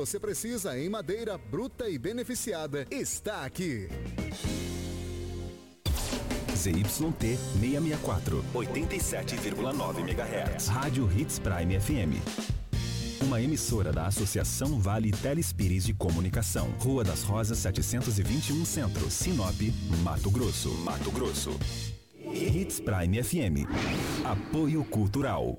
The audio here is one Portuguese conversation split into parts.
Você precisa em madeira bruta e beneficiada. Está aqui. ZYT 664, 87,9 MHz. Rádio Hits Prime FM. Uma emissora da Associação Vale Telespires de Comunicação. Rua das Rosas 721 Centro, Sinop, Mato Grosso. Mato Grosso. Hits Prime FM. Apoio Cultural.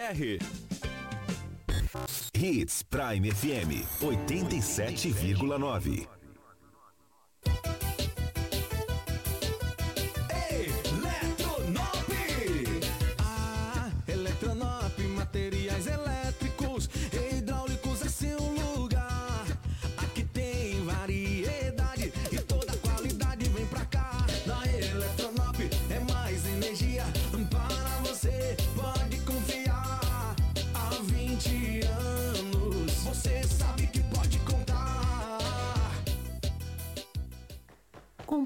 Hits Prime FM 87,9.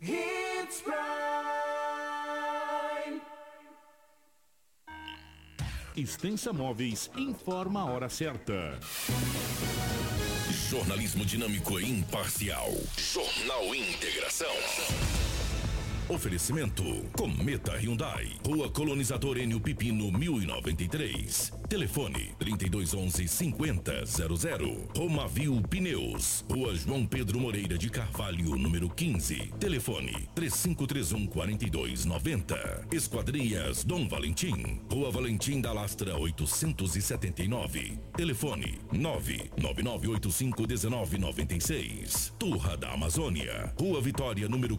Hits Prime. Extensa Móveis informa a hora certa. Jornalismo dinâmico e imparcial. Jornal Integração. Oferecimento Cometa Hyundai. Rua Colonizador Enio Pipino 1093. Telefone 3211 5000. Romavil Pneus. Rua João Pedro Moreira de Carvalho, número 15. Telefone 3531 4290. Esquadrias Dom Valentim. Rua Valentim da Lastra 879. Telefone 99985 1996. Turra da Amazônia. Rua Vitória, número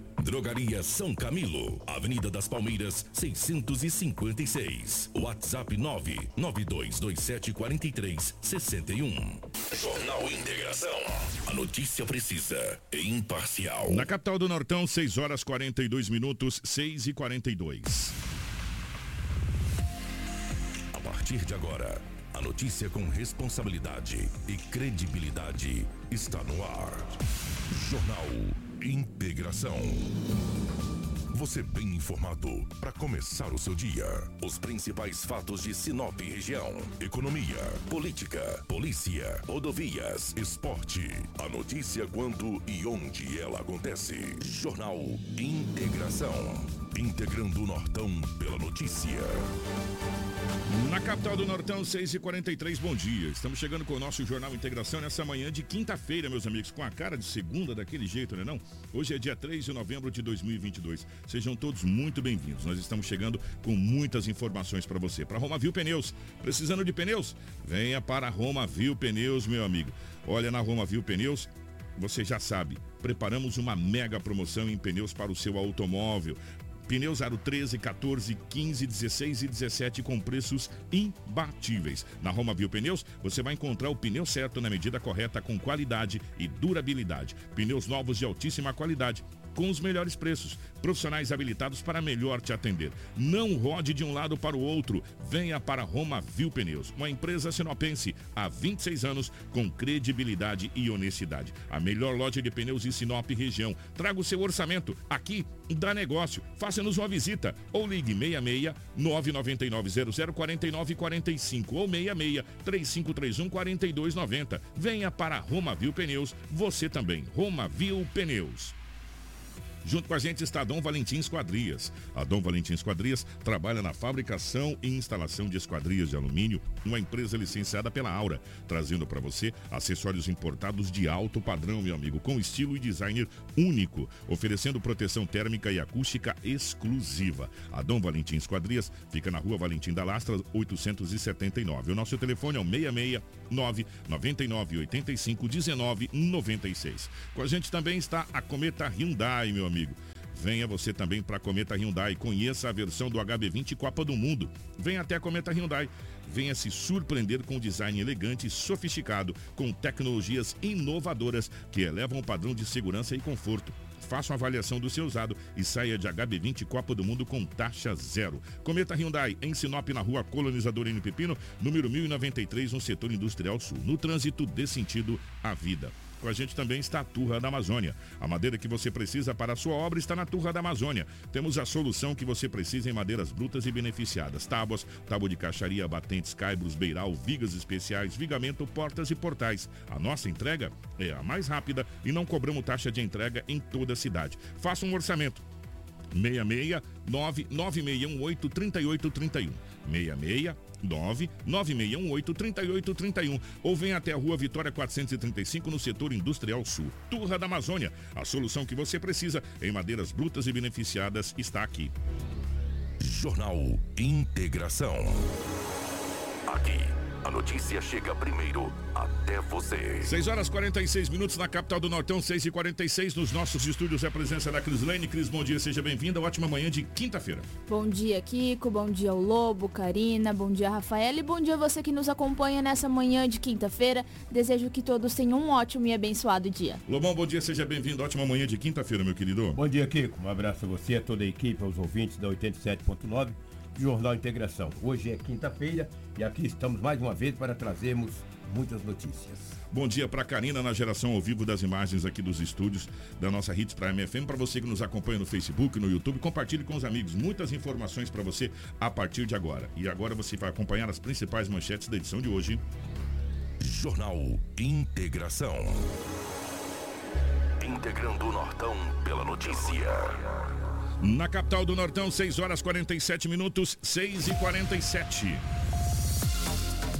Drogaria São Camilo, Avenida das Palmeiras, 656. WhatsApp 992274361. Jornal Integração. A notícia precisa e imparcial. Na capital do Nortão, 6 horas 42 minutos, 6 e 42. A partir de agora, a notícia com responsabilidade e credibilidade está no ar. Jornal Integração. Você bem informado para começar o seu dia. Os principais fatos de Sinop região: economia, política, polícia, rodovias, esporte. A notícia quando e onde ela acontece. Jornal Integração. Integrando o Nortão pela notícia. Na capital do Nortão, 6 e 43 bom dia. Estamos chegando com o nosso Jornal Integração nessa manhã de quinta-feira, meus amigos, com a cara de segunda daquele jeito, né não? Hoje é dia 3 de novembro de 2022. Sejam todos muito bem-vindos. Nós estamos chegando com muitas informações para você. Para Roma Viu Pneus, precisando de pneus? Venha para Roma Viu Pneus, meu amigo. Olha na Roma Viu Pneus, você já sabe, preparamos uma mega promoção em pneus para o seu automóvel. Pneus aro 13, 14, 15, 16 e 17 com preços imbatíveis. Na Roma Viu Pneus, você vai encontrar o pneu certo na medida correta com qualidade e durabilidade. Pneus novos de altíssima qualidade com os melhores preços. Profissionais habilitados para melhor te atender. Não rode de um lado para o outro. Venha para Roma Viu Pneus, uma empresa sinopense há 26 anos com credibilidade e honestidade. A melhor loja de pneus em Sinop região. Traga o seu orçamento aqui dá negócio. Faça-nos uma visita ou ligue 66 999 00 49 45 ou 66 3531 4290. Venha para Roma Viu Pneus, você também. Roma Viu Pneus. Junto com a gente está a Dom Valentim Esquadrias. A Dom Valentim Esquadrias trabalha na fabricação e instalação de esquadrias de alumínio, uma empresa licenciada pela Aura, trazendo para você acessórios importados de alto padrão, meu amigo, com estilo e designer único, oferecendo proteção térmica e acústica exclusiva. A Dom Valentim Esquadrias fica na rua Valentim da Lastra, 879. O nosso telefone é o 669 99 85 19 96. Com a gente também está a Cometa Hyundai, meu amigo. Venha você também para Cometa Hyundai. Conheça a versão do HB20 Copa do Mundo. Venha até a Cometa Hyundai. Venha se surpreender com um design elegante e sofisticado, com tecnologias inovadoras que elevam o padrão de segurança e conforto. Faça uma avaliação do seu usado e saia de HB20 Copa do Mundo com taxa zero. Cometa Hyundai, em Sinop, na rua Colonizador N Pepino, número 1093, no setor industrial sul. No trânsito, dê sentido à vida. Com a gente também está a Turra da Amazônia. A madeira que você precisa para a sua obra está na Turra da Amazônia. Temos a solução que você precisa em madeiras brutas e beneficiadas: tábuas, tábua de caixaria, batentes, caibros, beiral, vigas especiais, vigamento, portas e portais. A nossa entrega é a mais rápida e não cobramos taxa de entrega em toda a cidade. Faça um orçamento. 66 99618 3831. 66 99618 3831 ou venha até a Rua Vitória 435 no setor industrial sul. Turra da Amazônia, a solução que você precisa em madeiras brutas e beneficiadas está aqui. Jornal Integração. Aqui, a notícia chega primeiro até você. 6 horas 46 minutos na capital do Nortão, 6 e 46 nos nossos estúdios. É a presença da Cris Lane. Cris, bom dia, seja bem-vinda. Ótima manhã de quinta-feira. Bom dia, Kiko. Bom dia, o Lobo, Karina. Bom dia, Rafael. E bom dia você que nos acompanha nessa manhã de quinta-feira. Desejo que todos tenham um ótimo e abençoado dia. Lobão, bom dia, seja bem-vindo. Ótima manhã de quinta-feira, meu querido. Bom dia, Kiko. Um abraço a você, a toda a equipe, aos ouvintes da 87.9 Jornal Integração. Hoje é quinta-feira e aqui estamos mais uma vez para trazermos muitas notícias. Bom dia para Karina na geração ao vivo das imagens aqui dos estúdios da nossa Hits Prime FM. Para você que nos acompanha no Facebook, no YouTube, compartilhe com os amigos. Muitas informações para você a partir de agora. E agora você vai acompanhar as principais manchetes da edição de hoje. Jornal Integração. Integrando o Nortão pela notícia. Na capital do Nortão, 6 horas 47 minutos, 6 e 47.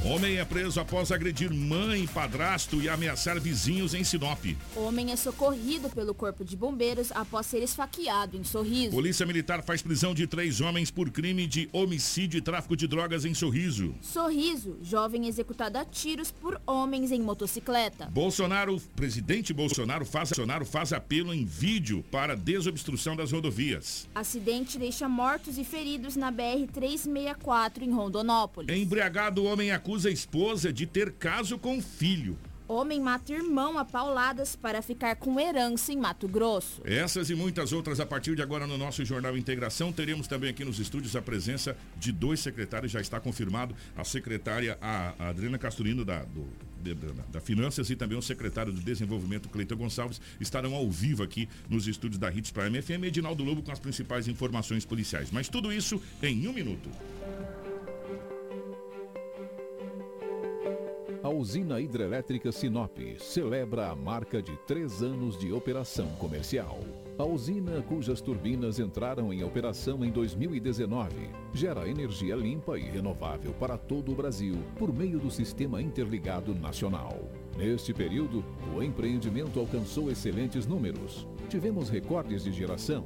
Homem é preso após agredir mãe, padrasto e ameaçar vizinhos em Sinop. Homem é socorrido pelo corpo de bombeiros após ser esfaqueado em Sorriso. Polícia Militar faz prisão de três homens por crime de homicídio e tráfico de drogas em Sorriso. Sorriso, jovem executado a tiros por homens em motocicleta. Bolsonaro, presidente Bolsonaro faz, Bolsonaro faz apelo em vídeo para desobstrução das rodovias. Acidente deixa mortos e feridos na BR-364 em Rondonópolis. Embriagado, homem acusa a esposa de ter caso com o filho. Homem mata irmão a pauladas para ficar com herança em Mato Grosso. Essas e muitas outras a partir de agora no nosso Jornal Integração. Teremos também aqui nos estúdios a presença de dois secretários, já está confirmado. A secretária, a Adriana Casturino, da, do, de, da, da, Finanças, e também o secretário de Desenvolvimento, Cleiton Gonçalves, estarão ao vivo aqui nos estúdios da Hits Prime FM. Edinaldo Lobo com as principais informações policiais. Mas tudo isso em um minuto. A usina hidrelétrica Sinop celebra a marca de três anos de operação comercial. A usina, cujas turbinas entraram em operação em 2019, gera energia limpa e renovável para todo o Brasil por meio do Sistema Interligado Nacional. Neste período, o empreendimento alcançou excelentes números. Tivemos recordes de geração,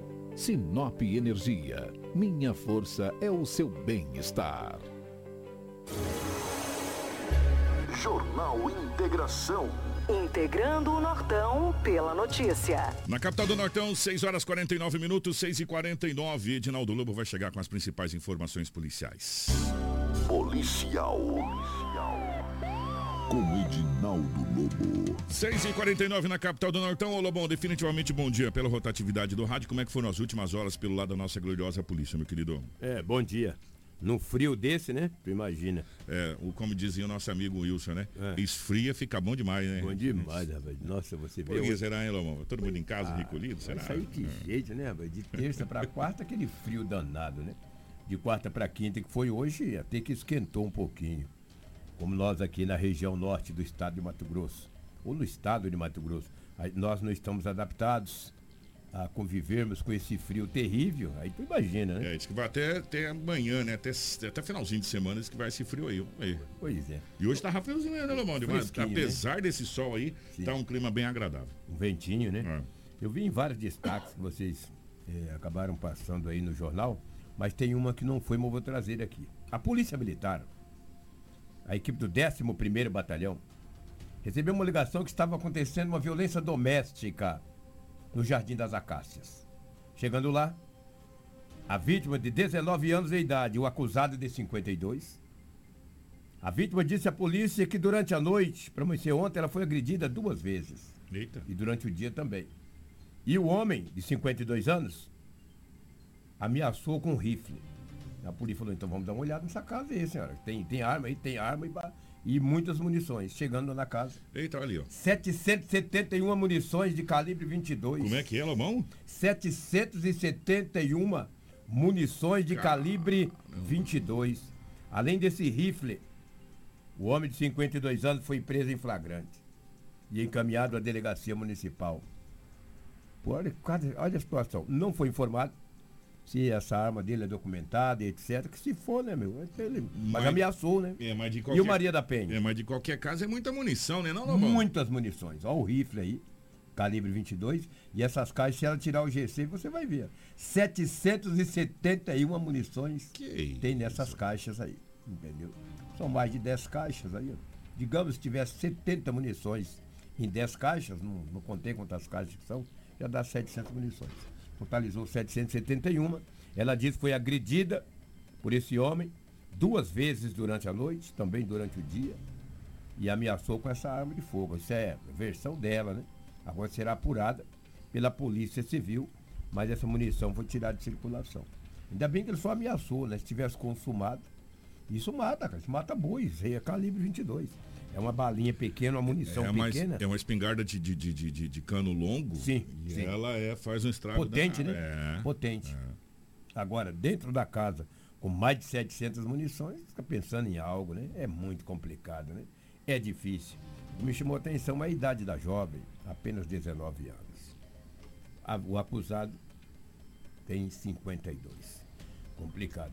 Sinop Energia. Minha força é o seu bem-estar. Jornal Integração. Integrando o Nortão pela notícia. Na capital do Nortão, 6 horas 49 minutos, 6 e 49 Edinaldo Lobo vai chegar com as principais informações policiais. Policial. Com Edinaldo Lobo. 6 e 49 na capital do Nortão. Ô Lobão, definitivamente bom dia pela rotatividade do rádio. Como é que foram as últimas horas pelo lado da nossa gloriosa polícia, meu querido? É, bom dia. Num frio desse, né? Tu imagina. É, o, como dizia o nosso amigo Wilson, né? Esfria, fica bom demais, né? Bom demais, rapaz. Nossa, você vê. Por que hoje- será, hein, Lobão? Todo mundo em casa, Ah, recolhido? Será? Isso aí que É. jeito, né, rapaz? De terça pra quarta, aquele frio danado, né? De quarta pra quinta, que foi hoje, até que esquentou um pouquinho. Como nós aqui na região norte do estado de Mato Grosso, ou no estado de Mato Grosso, nós não estamos adaptados a convivermos com esse frio terrível. Aí tu imagina, né? É, diz que vai até, até amanhã, né? Até, até finalzinho de semana, diz que vai esse frio aí. aí. Pois é. E hoje tá friozinho, né. Fresquinho, né? Apesar desse sol aí, tá um clima bem agradável. Um ventinho, né? É. Eu vi em vários destaques que vocês eh, acabaram passando aí no jornal, mas tem uma que não foi, mas eu vou trazer aqui. A Polícia Militar, a equipe do 11º Batalhão, recebeu uma ligação que estava acontecendo uma violência doméstica no Jardim das Acácias. Chegando lá, a vítima de 19 anos de idade, o acusado de 52. A vítima disse à polícia que durante a noite, para amanhecer ontem, ela foi agredida duas vezes. Eita. E durante o dia também. E o homem, de 52 anos, ameaçou com um rifle. A polícia falou, então vamos dar uma olhada nessa casa aí, senhora. Tem, tem arma aí, tem arma e, e muitas munições. Chegando na casa, Eita, olha ali, ó. 771 munições de calibre 22. Como é que é, Lobão? 771 munições de calibre 22. Além desse rifle, o homem de 52 anos foi preso em flagrante e encaminhado à delegacia municipal. Olha, olha a situação. Não foi informado se essa arma dele é documentada, etc. Que se for, né, meu? Ele, mas, Mas- ameaçou, né? É, mas de E qualquer... o Maria da Penha? É, mas de qualquer caso é muita munição, né, não, Lobão? Muitas munições. Olha o rifle aí, calibre 22. E essas caixas, se ela tirar o GC, você vai ver. 771 munições tem nessas caixas aí. Entendeu? São mais de 10 caixas aí. Digamos, se tivesse 70 munições em 10 caixas, não, não contei quantas caixas que são, já dá 700 munições. Totalizou 771. Ela disse que foi agredida por esse homem duas vezes durante a noite, também durante o dia e ameaçou com essa arma de fogo. Isso é versão dela, né? Agora será apurada pela Polícia Civil, mas essa munição foi tirada de circulação. Ainda bem que ele só ameaçou, né? Se tivesse consumado, isso mata, cara. Isso mata bois. É calibre 22. É uma balinha pequena, uma munição é, uma, pequena. é uma espingarda de, de, de, de, de cano longo. Sim, E sim. ela é, faz um estrago. Potente, né? danado. É. Potente. Agora, dentro da casa, com mais de 700 munições, fica pensando em algo, né? É muito complicado, né? É difícil. Me chamou a atenção a idade da jovem, apenas 19 anos. A- o acusado tem 52. Complicado.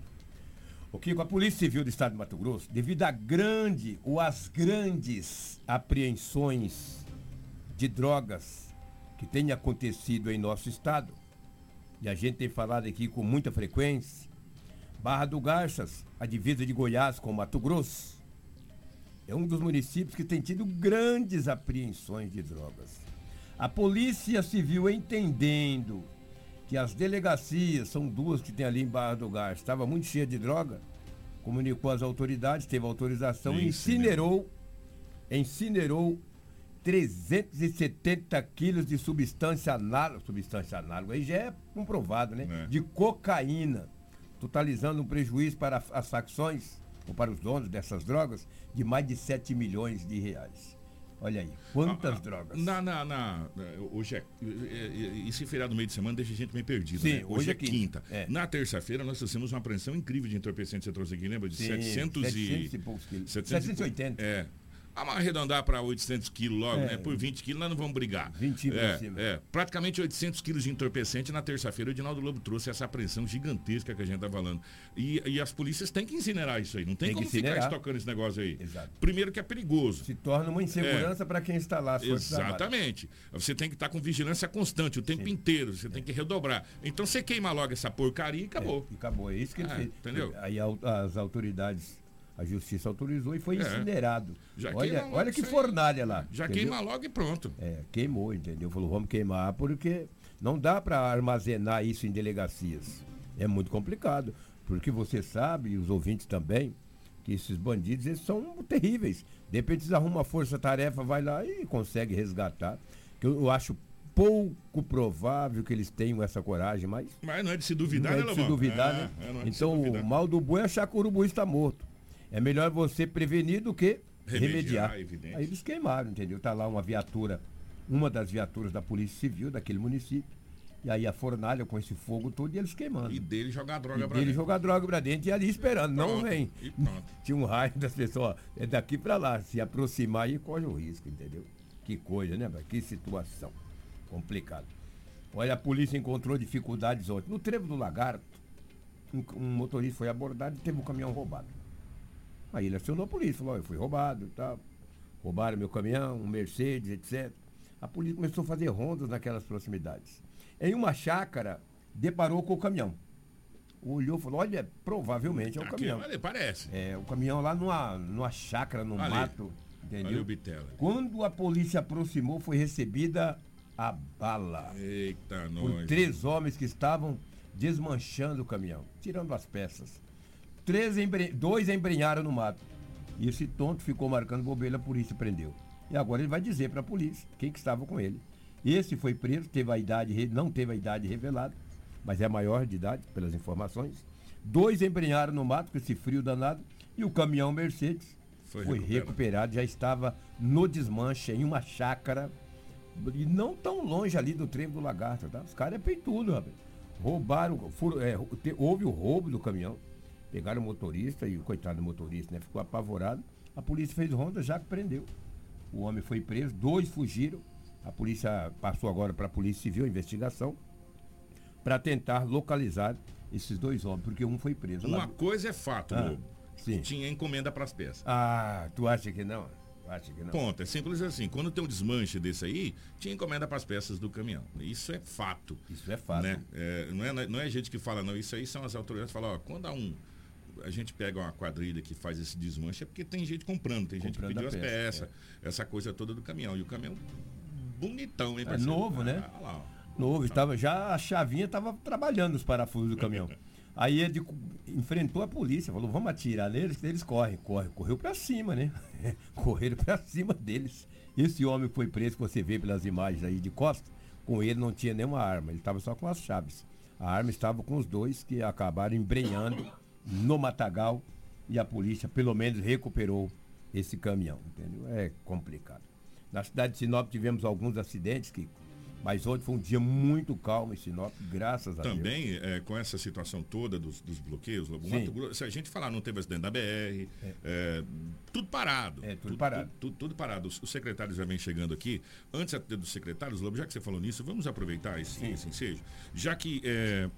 O Kiko, a Polícia Civil do Estado de Mato Grosso, devido à grande ou às grandes apreensões de drogas que têm acontecido em nosso estado, e a gente tem falado aqui com muita frequência, Barra do Garças, a divisa de Goiás com Mato Grosso, é um dos municípios que tem tido grandes apreensões de drogas. A Polícia Civil entendendo que as delegacias, são duas que tem ali em Barra do Garças, estava muito cheia de droga, comunicou às autoridades, teve autorização e incinerou, incinerou 370 quilos de substância análoga, substância análoga, aí já é comprovado, né? De cocaína, totalizando um prejuízo para as facções, ou para os donos dessas drogas, de mais de 7 milhões de reais. Olha aí, quantas ah, drogas. Na, na, na, hoje é, e se feriado no meio de semana deixa a gente meio perdido, Sim, né? Hoje, hoje é, é quinta. É. Na terça-feira nós trouxemos uma apreensão incrível de entorpecente, você trouxe aqui, lembra? De Sim, 700 e... 700 e poucos quilos. 780. É, Vamos arredondar para 800 quilos logo, é. né? Por 20 quilos nós não vamos brigar. 20 é, cima. É, praticamente 800 quilos de entorpecente. Na terça-feira o Edinaldo Lobo trouxe essa apreensão gigantesca que a gente está falando. E, e, as polícias têm que incinerar isso aí. Não tem, tem como ficar estocando esse negócio aí. Exato. Primeiro que é perigoso. Se torna uma insegurança é. para quem está lá. Exatamente. Você tem que estar tá com vigilância constante o tempo Sim. inteiro. Você tem que redobrar. Então você queima logo essa porcaria e acabou. É, e acabou. É isso que ele é, fez. Entendeu? Aí as autoridades a justiça autorizou e foi é. incinerado. Olha olha que fornalha lá. Já entendeu? queima logo e pronto. É, queimou, entendeu? Falou, vamos queimar porque não dá para armazenar isso em delegacias. É muito complicado. Porque você sabe, e os ouvintes também, que esses bandidos eles são terríveis. De repente eles arrumam uma força-tarefa, vai lá e consegue resgatar. Que eu, eu acho pouco provável que eles tenham essa coragem, mas. Mas não é de se duvidar, não é de se duvidar, é, né? É, é então o mal do boi é achar que o urubu está morto. É melhor você prevenir do que remediar. remediar. Aí eles queimaram, entendeu? Tá lá uma viatura, uma das viaturas da Polícia Civil daquele município. E aí a fornalha com esse fogo todo e eles queimando. E dele jogar droga e pra dele dentro. jogar droga pra dentro e ali esperando, pronto, não vem. Tinha um raio das pessoas, é daqui pra lá, se aproximar e corre o risco, entendeu? Que coisa, né, Que situação complicada. Olha, a polícia encontrou dificuldades ontem. No trevo do Lagarto, um, um motorista foi abordado e teve um caminhão roubado. Aí ele acionou a polícia, falou, eu fui roubado e tal. Roubaram meu caminhão, um Mercedes, etc. A polícia começou a fazer rondas naquelas proximidades. Em uma chácara, deparou com o caminhão. Olhou e falou, olha, provavelmente é o Aqui, caminhão. Parece. É, o caminhão lá numa, numa chácara, no mato. Entendeu? Quando a polícia aproximou, foi recebida a bala. Eita, nós. Por três homens que estavam desmanchando o caminhão, tirando as peças. Três. Dois embrenharam no mato. E esse tonto ficou marcando bobeira, a polícia prendeu. E agora ele vai dizer para a polícia quem que estava com ele. Esse foi preso, teve a idade, não teve a idade revelada, mas é maior de idade, pelas informações. Dois embrenharam no mato com esse frio danado e o caminhão Mercedes foi, foi recuperado. recuperado. já estava no desmanche em uma chácara e não tão longe ali do trevo do lagarto, tá? Os caras é peitudo, rapaz. Roubaram, furo, é, houve o roubo do caminhão. Pegaram o motorista e o coitado do motorista né, ficou apavorado. A polícia fez ronda, já prendeu. O homem foi preso, dois fugiram. A polícia passou agora para a Polícia Civil a investigação para tentar localizar esses dois homens, porque um foi preso. Uma lá. coisa é fato, ah, Lobo. Sim. Tinha encomenda para as peças. Ah, tu acha que não? Acha que não. Ponto. É simples assim. Quando tem um desmanche desse aí, tinha encomenda para as peças do caminhão. Isso é fato. Isso é fato. Né? É, não, é, não é gente que fala, não. Isso aí são as autoridades que falam, ó, quando há um a gente pega uma quadrilha que faz esse desmanche é porque tem gente comprando, tem comprando gente que pediu as peças, é. essa coisa toda do caminhão. E o caminhão bonitão, hein, É novo, né? Ah, lá, novo, estava, já a chavinha estava trabalhando os parafusos do caminhão. Aí ele enfrentou a polícia, falou, vamos atirar neles, eles correm, correm, correu para cima, né? Correram para cima deles. Esse homem foi preso, que você vê pelas imagens aí de costa, com ele não tinha nenhuma arma, ele estava só com as chaves. A arma estava com os dois que acabaram embrenhando no Matagal e a polícia pelo menos recuperou esse caminhão, entendeu? É complicado. Na cidade de Sinop tivemos alguns acidentes que mas hoje foi um dia muito calmo em Sinop, graças a Também, Deus. Também, é, com essa situação toda dos, dos bloqueios, Mato se a gente falar, não teve acidente da BR, é. É, tudo parado. É, tudo, tudo parado. Tudo, tudo, tudo, parado. Os, os, secretários já vêm chegando aqui. Antes dos secretários, Lobo, já que você falou nisso, vamos aproveitar esse, esse ensejo. Já que é,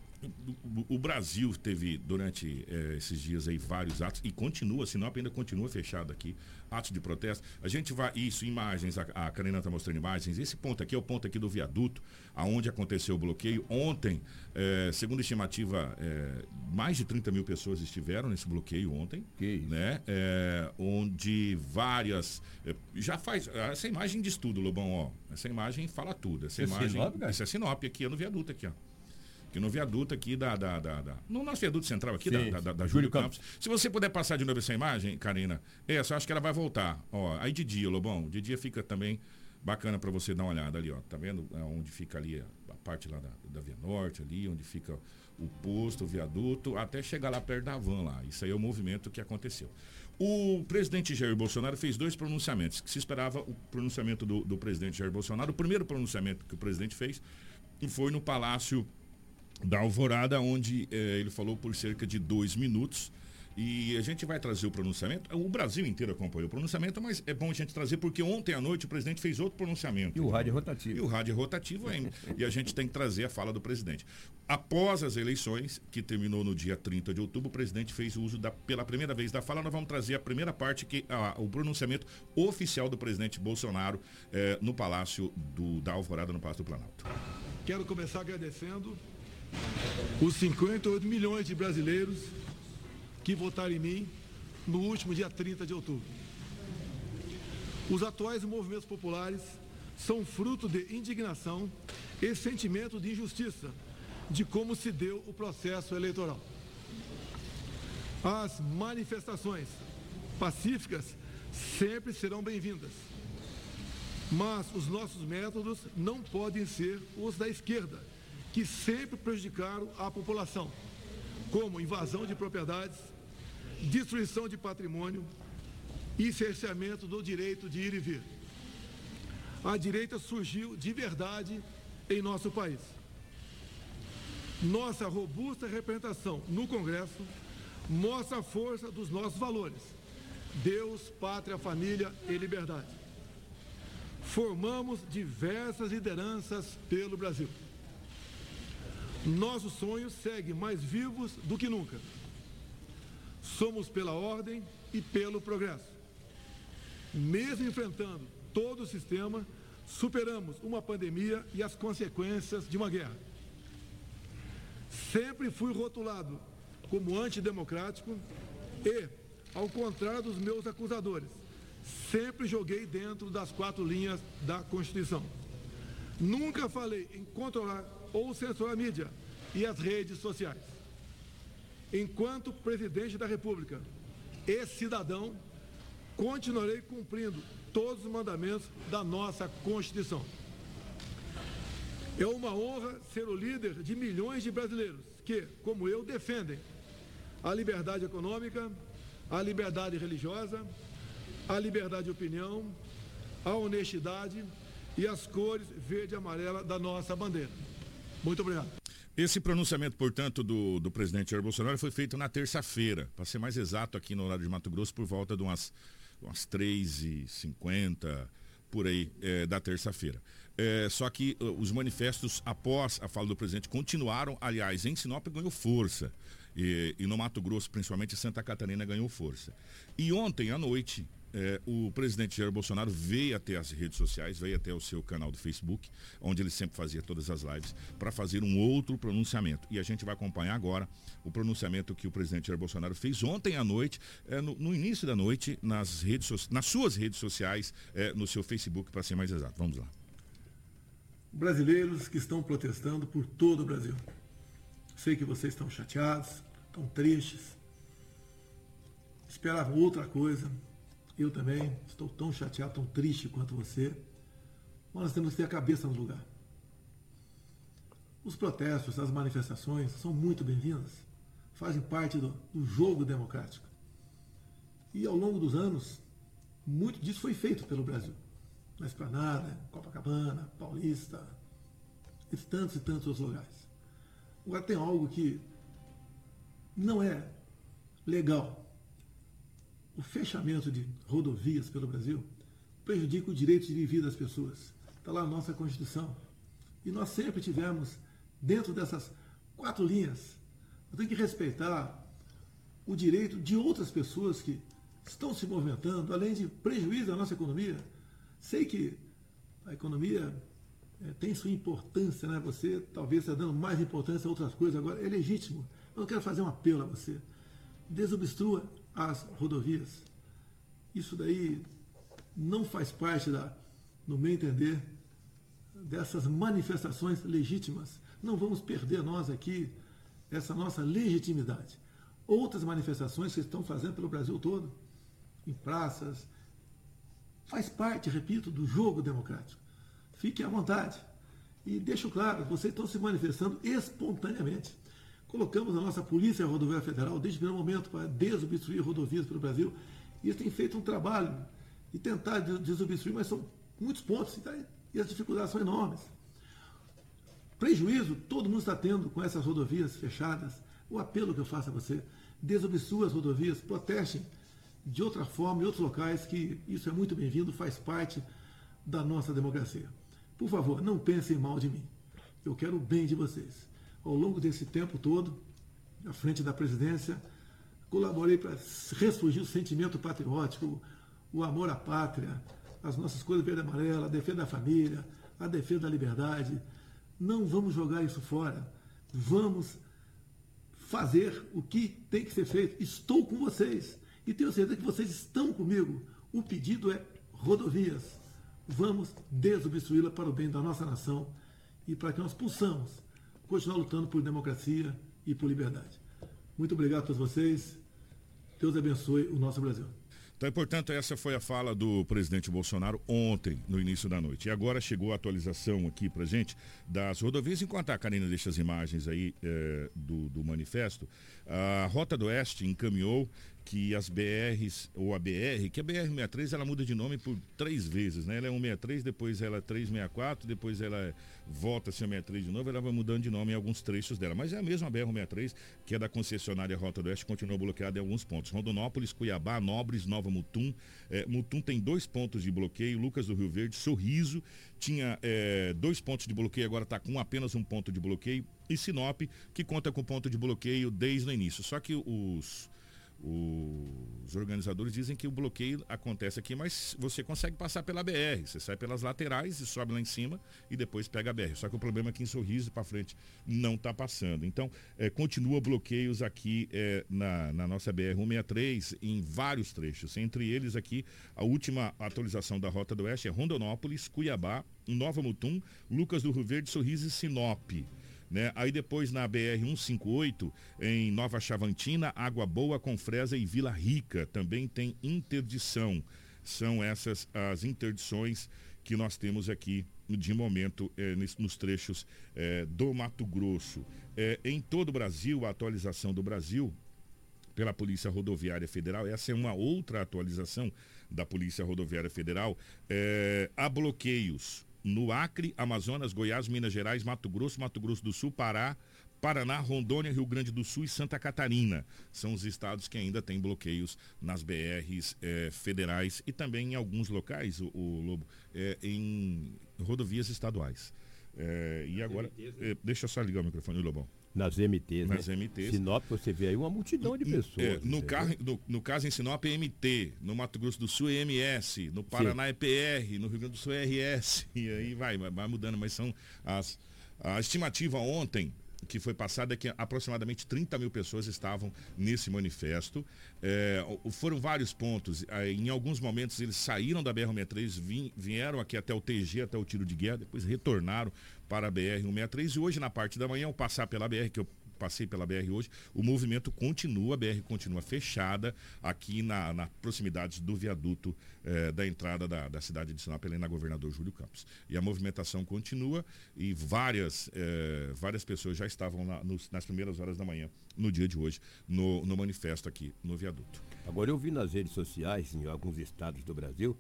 o Brasil teve durante é, esses dias aí vários atos e continua, Sinop ainda continua fechado aqui, atos de protesto. A gente vai, isso, imagens, a, a Karina está mostrando imagens. Esse ponto aqui é o ponto aqui do viaduto, aonde aconteceu o bloqueio. Ontem, é, segundo estimativa, é, mais de 30 mil pessoas estiveram nesse bloqueio ontem. Que isso. Né? onde várias. já faz. Essa imagem diz tudo, Lobão, ó. Essa imagem fala tudo. Essa Esse imagem. Sinop, essa é Sinop aqui, é no viaduto aqui, ó que no viaduto aqui da, da, da, da, no nosso viaduto central aqui Sim, da, da, da, Júlio Campos. Campos. Se você puder passar de novo essa imagem, Karina, essa, acho que ela vai voltar. Ó, aí de dia, Lobão, de dia fica também bacana para você dar uma olhada ali, ó. Tá vendo? É onde fica ali a parte lá da, da Via Norte, ali, onde fica o posto, o viaduto, até chegar lá perto da van lá. Isso aí é o movimento que aconteceu. O presidente Jair Bolsonaro fez dois pronunciamentos, que se esperava o pronunciamento do, do presidente Jair Bolsonaro. O primeiro pronunciamento que o presidente fez foi no Palácio da Alvorada, onde eh, ele falou por cerca de dois minutos e a gente vai trazer o pronunciamento. O Brasil inteiro acompanhou o pronunciamento, mas é bom a gente trazer porque ontem à noite o presidente fez outro pronunciamento. E o rádio é rotativo. E o rádio é rotativo ainda. e a gente tem que trazer a fala do presidente. Após as eleições, que terminou no dia 30 de outubro, o presidente fez uso da, pela primeira vez da fala. Nós vamos trazer a primeira parte, que a, o pronunciamento oficial do presidente Bolsonaro eh, no Palácio do, da Alvorada, no Palácio do Planalto. Quero começar agradecendo os 58 milhões de brasileiros que votaram em mim no último dia 30 de outubro. Os atuais movimentos populares são fruto de indignação e sentimento de injustiça de como se deu o processo eleitoral. As manifestações pacíficas sempre serão bem-vindas, mas os nossos métodos não podem ser os da esquerda, que sempre prejudicaram a população, como invasão de propriedades, destruição de patrimônio e cerceamento do direito de ir e vir. A direita surgiu de verdade em nosso país. Nossa robusta representação no Congresso mostra a força dos nossos valores: Deus, pátria, família e liberdade. Formamos diversas lideranças pelo Brasil. Nossos sonhos seguem mais vivos do que nunca. Somos pela ordem e pelo progresso. Mesmo enfrentando todo o sistema, superamos uma pandemia e as consequências de uma guerra. Sempre fui rotulado como antidemocrático e, ao contrário dos meus acusadores, sempre joguei dentro das quatro linhas da Constituição. Nunca falei em controlar ou censurar a mídia e as redes sociais. Enquanto presidente da República e cidadão, continuarei cumprindo todos os mandamentos da nossa Constituição. É uma honra ser o líder de milhões de brasileiros que, como eu, defendem a liberdade econômica, a liberdade religiosa, a liberdade de opinião, a honestidade e as cores verde e amarela da nossa bandeira. Muito obrigado. Esse pronunciamento, portanto, do, do presidente Jair Bolsonaro foi feito na terça-feira, para ser mais exato, aqui no horário de Mato Grosso, por volta de umas, umas 3h50, por aí, é, da terça-feira. É, só que os manifestos após a fala do presidente continuaram, aliás, em Sinop ganhou força. E, e no Mato Grosso, principalmente Santa Catarina, ganhou força. E ontem à noite, é, o presidente Jair Bolsonaro veio até as redes sociais, veio até o seu canal do Facebook, onde ele sempre fazia todas as lives, para fazer um outro pronunciamento. E a gente vai acompanhar agora o pronunciamento que o presidente Jair Bolsonaro fez ontem à noite, é, no, no, início da noite, nas, redes, nas suas redes sociais, é, no seu Facebook, para ser mais exato. Vamos lá. Brasileiros que estão protestando por todo o Brasil. Sei que vocês estão chateados, estão tristes, esperavam outra coisa eu também estou tão chateado, tão triste quanto você. Mas nós temos que ter a cabeça no lugar. Os protestos, as manifestações são muito bem-vindas, fazem parte do, do jogo democrático. E ao longo dos anos, muito disso foi feito pelo Brasil. Na Esplanada, Copacabana, Paulista, e tantos e tantos outros lugares. Agora tem algo que não é legal o fechamento de rodovias pelo Brasil prejudica o direito de viver das pessoas. Está lá a nossa Constituição. E nós sempre tivemos, dentro dessas quatro linhas, temos que respeitar o direito de outras pessoas que estão se movimentando, além de prejuízo à nossa economia. Sei que a economia é, tem sua importância, né? Você talvez está dando mais importância a outras coisas agora. É legítimo. Eu quero fazer um apelo a você. Desobstrua as rodovias. Isso daí não faz parte, da, no meu entender, dessas manifestações legítimas. Não vamos perder nós aqui essa nossa legitimidade. Outras manifestações que estão fazendo pelo Brasil todo, em praças, faz parte, repito, do jogo democrático. Fique à vontade. E deixo claro, vocês estão se manifestando espontaneamente. Colocamos a nossa Polícia Rodoviária Federal desde o primeiro momento para desobstruir rodovias pelo Brasil. E eles têm feito um trabalho de tentar desobstruir, mas são muitos pontos tá? e as dificuldades são enormes. Prejuízo todo mundo está tendo com essas rodovias fechadas. O apelo que eu faço a você, desobstrua as rodovias, protestem de outra forma em outros locais, que isso é muito bem-vindo, faz parte da nossa democracia. Por favor, não pensem mal de mim. Eu quero o bem de vocês. Ao longo desse tempo todo, à frente da presidência, colaborei para ressurgir o sentimento patriótico, o amor à pátria, as nossas coisas verde e amarela, a defesa da família, a defesa da liberdade. Não vamos jogar isso fora. Vamos fazer o que tem que ser feito. Estou com vocês e tenho certeza que vocês estão comigo. O pedido é rodovias. Vamos desobstruí-la para o bem da nossa nação e para que nós possamos continuar lutando por democracia e por liberdade. Muito obrigado a todos vocês. Deus abençoe o nosso Brasil. Então, portanto, essa foi a fala do presidente Bolsonaro ontem, no início da noite. E agora chegou a atualização aqui para gente das rodovias. Enquanto a Karina deixa as imagens aí é, do, do manifesto, a Rota do Oeste encaminhou que as BRs, ou a BR, que a BR-63 ela muda de nome por três vezes, né? Ela é 163, depois ela é 364, depois ela volta a ser 63 de novo, ela vai mudando de nome em alguns trechos dela. Mas é a mesma BR-63, que é da concessionária Rota do Oeste, continua bloqueada em alguns pontos. Rondonópolis, Cuiabá, Nobres, Nova Mutum. É, Mutum tem dois pontos de bloqueio, Lucas do Rio Verde, Sorriso, tinha é, dois pontos de bloqueio, agora está com apenas um ponto de bloqueio. E Sinop, que conta com ponto de bloqueio desde o início. Só que os os organizadores dizem que o bloqueio acontece aqui, mas você consegue passar pela BR. Você sai pelas laterais e sobe lá em cima e depois pega a BR. Só que o problema é que em Sorriso para frente não está passando. Então, é, continua bloqueios aqui é, na, na nossa BR-163 em vários trechos. Entre eles aqui, a última atualização da Rota do Oeste é Rondonópolis, Cuiabá, Nova Mutum, Lucas do Rio Verde, Sorriso e Sinop. Né? Aí depois na BR-158, em Nova Chavantina, Água Boa, Confresa e Vila Rica, também tem interdição. São essas as interdições que nós temos aqui de momento é, nos trechos é, do Mato Grosso. É, em todo o Brasil, a atualização do Brasil pela Polícia Rodoviária Federal, essa é uma outra atualização da Polícia Rodoviária Federal, há bloqueios no Acre, Amazonas, Goiás, Minas Gerais, Mato Grosso, Mato Grosso do Sul, Pará, Paraná, Rondônia, Rio Grande do Sul e Santa Catarina. São os estados que ainda têm bloqueios nas BRs eh, federais e também em alguns locais, o, o Lobo, eh, em rodovias estaduais. Eh, e agora, né? deixa eu só ligar o microfone, Lobão nas MTs. Nas né? MTs. Sinop, você vê aí uma multidão de pessoas. É, no, carro, no, no, caso em Sinop é MT, no Mato Grosso do Sul é MS, no Paraná Sim. é PR, no Rio Grande do Sul é RS, e aí vai, vai mudando, mas são as. A estimativa ontem que foi passada é que aproximadamente 30 mil pessoas estavam nesse manifesto. É, foram vários pontos. Em alguns momentos eles saíram da BR-163, vieram aqui até o TG, até o tiro de guerra, depois retornaram para a BR-163 e hoje na parte da manhã, ao passar pela BR, que eu passei pela BR hoje, o movimento continua, a BR continua fechada aqui na, na proximidade do viaduto eh, da entrada da, da cidade de Sinop, na governador Júlio Campos. E a movimentação continua e várias, eh, várias pessoas já estavam na, nos, nas primeiras horas da manhã, no dia de hoje, no, no manifesto aqui no viaduto. Agora eu vi nas redes sociais, em alguns estados do Brasil,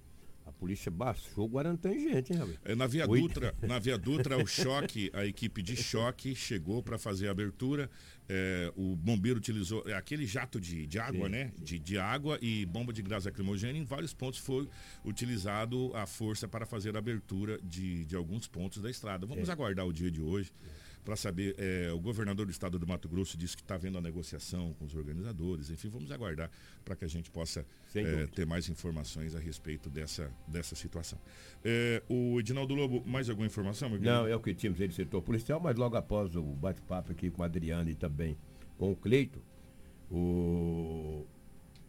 polícia baixou o Guarantã em gente, hein, Rabir? É, na Via Dutra, na Via Dutra, o choque, a equipe de choque chegou para fazer a abertura. É, o bombeiro utilizou é, aquele jato de, de água, sim, né? Sim. De, de água e bomba de gás lacrimogêneo. Em vários pontos foi utilizado a força para fazer a abertura de, de alguns pontos da estrada. Vamos é. aguardar o dia de hoje para saber. É, o governador do estado do Mato Grosso disse que está vendo a negociação com os organizadores. Enfim, vamos aguardar para que a gente possa é, ter mais informações a respeito dessa, dessa situação. É, o Edinaldo Lobo, mais alguma informação? Não, é o que tínhamos aí do setor policial, mas logo após o bate-papo aqui com a Adriana e também com o Cleito, o,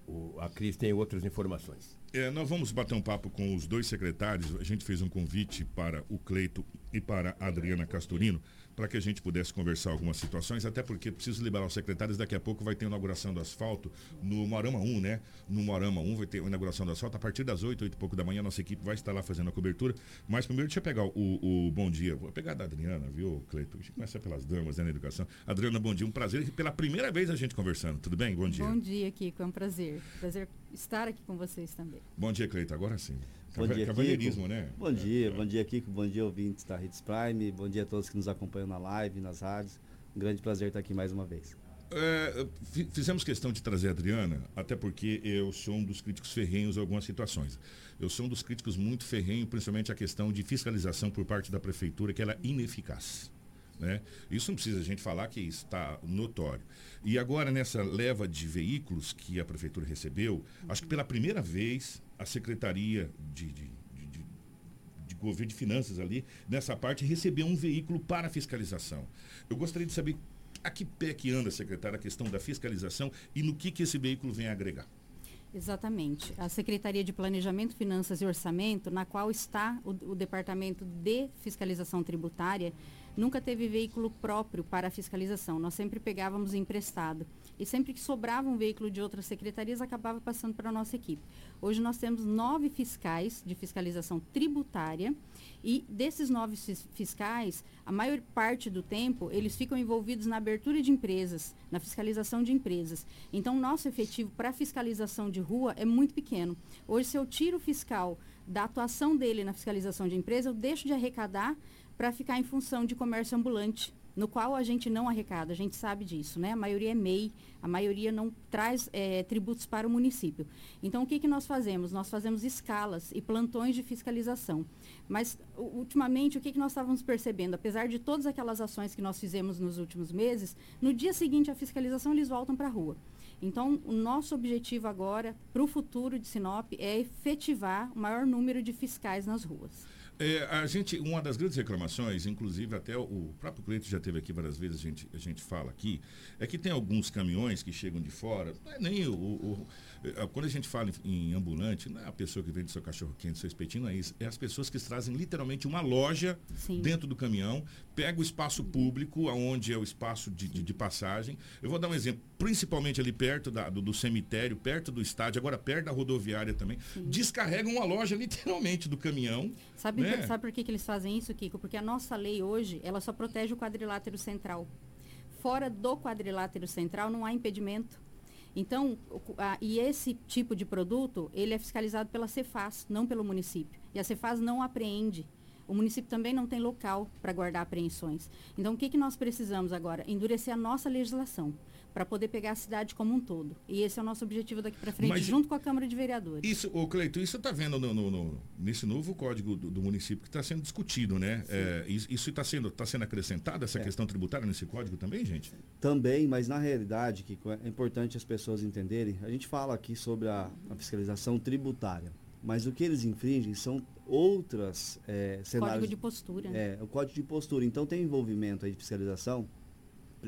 o, a Cris tem outras informações. É, nós vamos bater um papo com os dois secretários. A gente fez um convite para o Cleito e para a Adriana Castorino para que a gente pudesse conversar algumas situações, até porque preciso liberar os secretários, daqui a pouco vai ter inauguração do asfalto no Morama 1, né? No Morama 1 vai ter a inauguração do asfalto a partir das 8, 8 e pouco da manhã, nossa equipe vai estar lá fazendo a cobertura. Mas primeiro deixa eu pegar o, o bom dia. Vou pegar da Adriana, viu, Cleiton? A gente começa pelas damas né, na educação. Adriana, bom dia. Um prazer. Pela primeira vez a gente conversando. Tudo bem? Bom dia. Bom dia, Kiko. É um prazer. Prazer estar aqui com vocês também. Bom dia, Cleiton. Agora sim. Bom dia, Cavalheirismo, né? Bom dia, bom dia, Kiko. Bom dia, ouvintes da Hits Prime. Bom dia a todos que nos acompanham na live, nas rádios. Um grande prazer estar aqui mais uma vez. É, fizemos questão de trazer a Adriana, até porque eu sou um dos críticos ferrenhos em algumas situações. Eu sou um dos críticos muito ferrenho, principalmente a questão de fiscalização por parte da prefeitura, que ela é ineficaz. Né? Isso não precisa a gente falar que está notório. E agora, nessa leva de veículos que a prefeitura recebeu, acho que pela primeira vez a Secretaria de, de Governo de Finanças ali, nessa parte, recebeu um veículo para fiscalização. Eu gostaria de saber a que pé que anda, secretária, a questão da fiscalização e no que, que esse veículo vem agregar. Exatamente. A Secretaria de Planejamento, Finanças e Orçamento, na qual está o, o Departamento de Fiscalização Tributária, nunca teve veículo próprio para a fiscalização. Nós sempre pegávamos emprestado. E sempre que sobrava um veículo de outras secretarias, acabava passando para a nossa equipe. Hoje nós temos nove fiscais de fiscalização tributária e desses nove fiscais, a maior parte do tempo, eles ficam envolvidos na abertura de empresas, na fiscalização de empresas. Então, nosso efetivo para fiscalização de rua é muito pequeno. Hoje, se eu tiro o fiscal da atuação dele na fiscalização de empresa, eu deixo de arrecadar para ficar em função de comércio ambulante, no qual a gente não arrecada, a gente sabe disso, né? A maioria é MEI, a maioria não traz é, tributos para o município. Então, o que, que nós fazemos? Nós fazemos escalas e plantões de fiscalização. Mas, ultimamente, o que, que nós estávamos percebendo? Apesar de todas aquelas ações que nós fizemos nos últimos meses, no dia seguinte à fiscalização, eles voltam para a rua. Então, o nosso objetivo agora, para o futuro de Sinop, é efetivar o maior número de fiscais nas ruas. É, a gente, uma das grandes reclamações, inclusive até o próprio cliente já teve aqui várias vezes, a gente, a gente fala aqui, é que tem alguns caminhões que chegam de fora, não é nem o, o é, quando a gente fala em, ambulante, não é a pessoa que vende seu cachorro quente, seu espetinho, não é isso. É as pessoas que trazem literalmente uma loja Sim. dentro do caminhão, pega o espaço público, onde é o espaço de, de, de passagem. Eu vou dar um exemplo, principalmente ali perto da, do, do, cemitério, perto do estádio, agora perto da rodoviária também. Sim. Descarregam uma loja literalmente do caminhão. Sabe, né? Sabe por que, que eles fazem isso, Kiko? Porque a nossa lei hoje, ela só protege o quadrilátero central. Fora do quadrilátero central não há impedimento. Então, a, e esse tipo de produto, ele é fiscalizado pela Cefaz, não pelo município. E a Cefaz não apreende. O município também não tem local para guardar apreensões. Então, o que, que nós precisamos agora? Endurecer a nossa legislação para poder pegar a cidade como um todo. E esse é o nosso objetivo daqui para frente, Mas, junto com a Câmara de Vereadores. Isso, o Cleito, isso está vendo no, no, no, nesse novo código do, do município que está sendo discutido, né? É, isso está sendo, tá sendo acrescentado, essa é. questão tributária nesse código também, gente? Também, mas na realidade, que é importante as pessoas entenderem, a gente fala aqui sobre a, a fiscalização tributária. Mas o que eles infringem são outras é, cenários. Código de postura. É, o código de postura. Então tem envolvimento aí de fiscalização,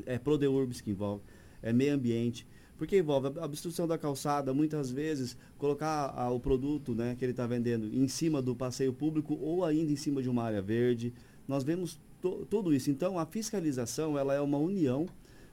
é Prodeurbis que envolve, é, meio ambiente, porque envolve a obstrução da calçada, muitas vezes colocar a, o produto né, que ele está vendendo em cima do passeio público ou ainda em cima de uma área verde. Nós vemos to, tudo isso. Então, a fiscalização ela é uma união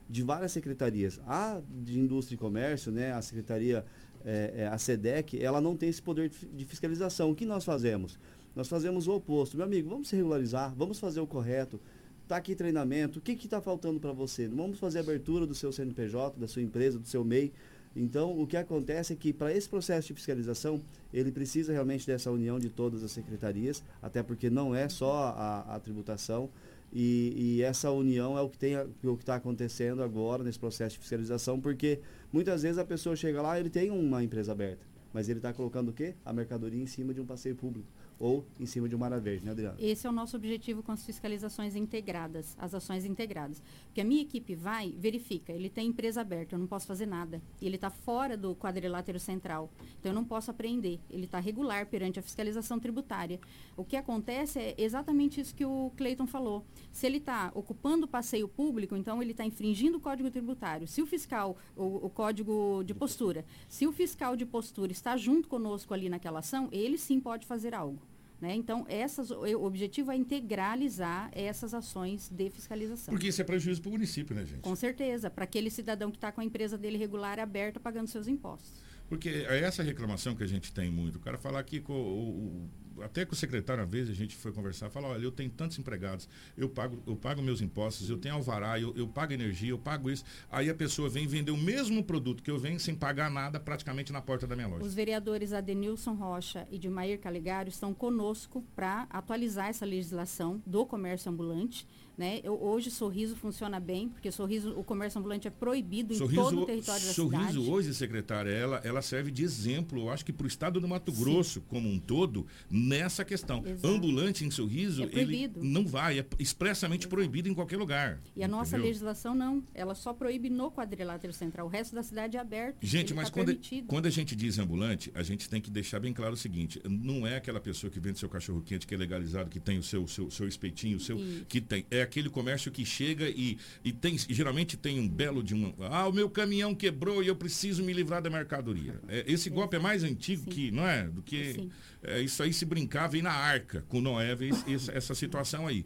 de várias secretarias. A de Indústria e Comércio, né, a Secretaria, é, é, a SEDEC, ela não tem esse poder de fiscalização. O que nós fazemos? Nós fazemos o oposto. Meu amigo, vamos se regularizar, vamos fazer o correto, Está aqui treinamento. O que está faltando para você? Vamos fazer a abertura do seu CNPJ, da sua empresa, do seu MEI. Então, o que acontece é que para esse processo de fiscalização, ele precisa realmente dessa união de todas as secretarias, até porque não é só a, a tributação. E, e, essa união é o que está acontecendo agora nesse processo de fiscalização, porque muitas vezes a pessoa chega lá, ele tem uma empresa aberta, mas ele está colocando o quê? A mercadoria em cima de um passeio público ou em cima de uma área verde, né, Adriana? Esse é o nosso objetivo com as fiscalizações integradas, as ações integradas. Porque a minha equipe vai, verifica, ele tem empresa aberta, eu não posso fazer nada. Ele está fora do quadrilátero central. Então eu não posso apreender. Ele está regular perante a fiscalização tributária. O que acontece é exatamente isso que o Cleiton falou. Se ele está ocupando o passeio público, então ele está infringindo o código tributário. Se o fiscal, o, o código de postura, se o fiscal de postura está junto conosco ali naquela ação, ele sim pode fazer algo Né? Então, essas, o objetivo é integralizar essas ações de fiscalização. Porque isso é prejuízo para o município, né, gente? Com certeza, para aquele cidadão que está com a empresa dele regular aberta pagando seus impostos. Porque é essa reclamação que a gente tem muito. O cara falar aqui com o, o, até com o secretário, uma vez a gente foi conversar, falar, olha, eu tenho tantos empregados, eu pago, eu pago meus impostos, eu tenho alvará, eu, eu pago energia, eu pago isso. Aí a pessoa vem vender o mesmo produto que eu venho sem pagar nada praticamente na porta da minha loja. Os vereadores Adenilson Rocha e Dimair Caligário estão conosco para atualizar essa legislação do comércio ambulante né? Eu, hoje Sorriso funciona bem, porque Sorriso, o comércio ambulante é proibido sorriso, em todo o território da sorriso cidade. Sorriso hoje, secretária, ela, ela serve de exemplo, eu acho que para o estado do Mato Grosso Sim. como um todo, nessa questão. Exato. Ambulante em Sorriso, é ele não vai, é expressamente Exato. proibido em qualquer lugar. E entendeu? a nossa legislação não, ela só proíbe no quadrilátero central, o resto da cidade é aberto. Gente, mas tá quando, quando a gente diz ambulante, a gente tem que deixar bem claro o seguinte, não é aquela pessoa que vende seu cachorro quente que é legalizado, que tem o seu, seu, seu espetinho, o seu, que tem, é aquele comércio que chega e, e tem, geralmente tem um belo de um. Ah, o meu caminhão quebrou e eu preciso me livrar da mercadoria. É, esse golpe é mais antigo Sim. que, não é? Do que. É, isso aí se brincava e na arca com Noé, essa, essa situação aí.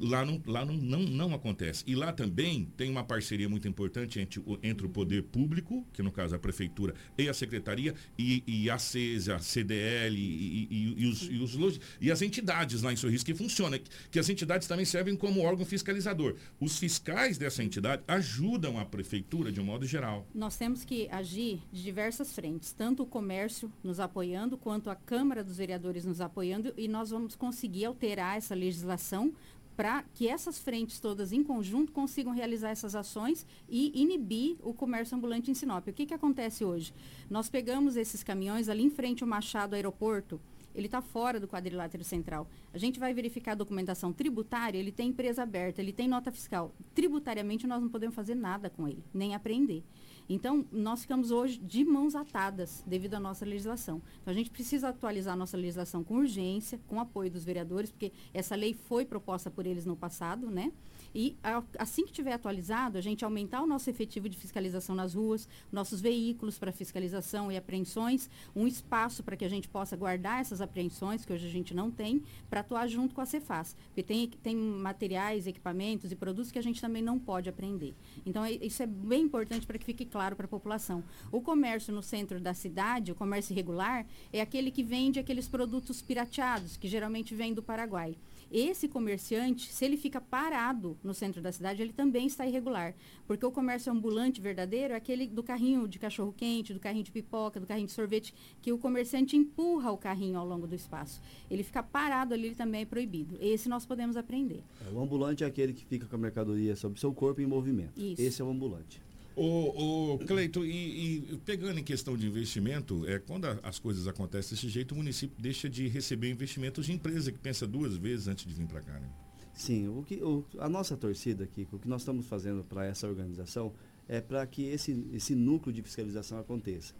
Lá, não, lá não, não, não acontece. E lá também tem uma parceria muito importante entre, entre o poder público, que no caso a prefeitura e a secretaria, e, e a CESA, a CDL e, e, e, os, e, os, e as entidades lá em Sorriso que funcionam, que as entidades também servem como órgão fiscalizador. Os fiscais dessa entidade ajudam a prefeitura de um modo geral. Nós temos que agir de diversas frentes, tanto o comércio nos apoiando, quanto a Câmara dos Vereadores nos apoiando, e nós vamos conseguir alterar essa legislação para que essas frentes todas em conjunto consigam realizar essas ações e inibir o comércio ambulante em Sinop. O que, que acontece hoje? Nós pegamos esses caminhões ali em frente ao Machado Aeroporto, ele está fora do quadrilátero central. A gente vai verificar a documentação tributária, ele tem empresa aberta, ele tem nota fiscal. Tributariamente, nós não podemos fazer nada com ele, nem apreender. Então, nós ficamos hoje de mãos atadas devido à nossa legislação. Então, a gente precisa atualizar a nossa legislação com urgência, com apoio dos vereadores, porque essa lei foi proposta por eles no passado, né? E assim que tiver atualizado, a gente aumentar o nosso efetivo de fiscalização nas ruas, nossos veículos para fiscalização e apreensões, um espaço para que a gente possa guardar essas apreensões, que hoje a gente não tem, para atuar junto com a Cefaz. Porque tem, tem materiais, equipamentos e produtos que a gente também não pode apreender. Então, é, isso é bem importante para que fique claro para a população. O comércio no centro da cidade, o comércio irregular, é aquele que vende aqueles produtos pirateados, que geralmente vêm do Paraguai. Esse comerciante, se ele fica parado no centro da cidade, ele também está irregular. Porque o comércio ambulante verdadeiro é aquele do carrinho de cachorro-quente, do carrinho de pipoca, do carrinho de sorvete, que o comerciante empurra o carrinho ao longo do espaço. Ele fica parado ali, ele também é proibido. Esse nós podemos aprender. É, o ambulante é aquele que fica com a mercadoria sobre seu corpo em movimento. Isso. Esse é o ambulante. O, o Cleito, e, e, pegando em questão de investimento, é, quando a, as coisas acontecem desse jeito, o município deixa de receber investimentos de empresa que pensa duas vezes antes de vir para cá. Né? Sim, o que, o, a nossa torcida aqui, o que nós estamos fazendo para essa organização é para que esse, esse núcleo de fiscalização aconteça.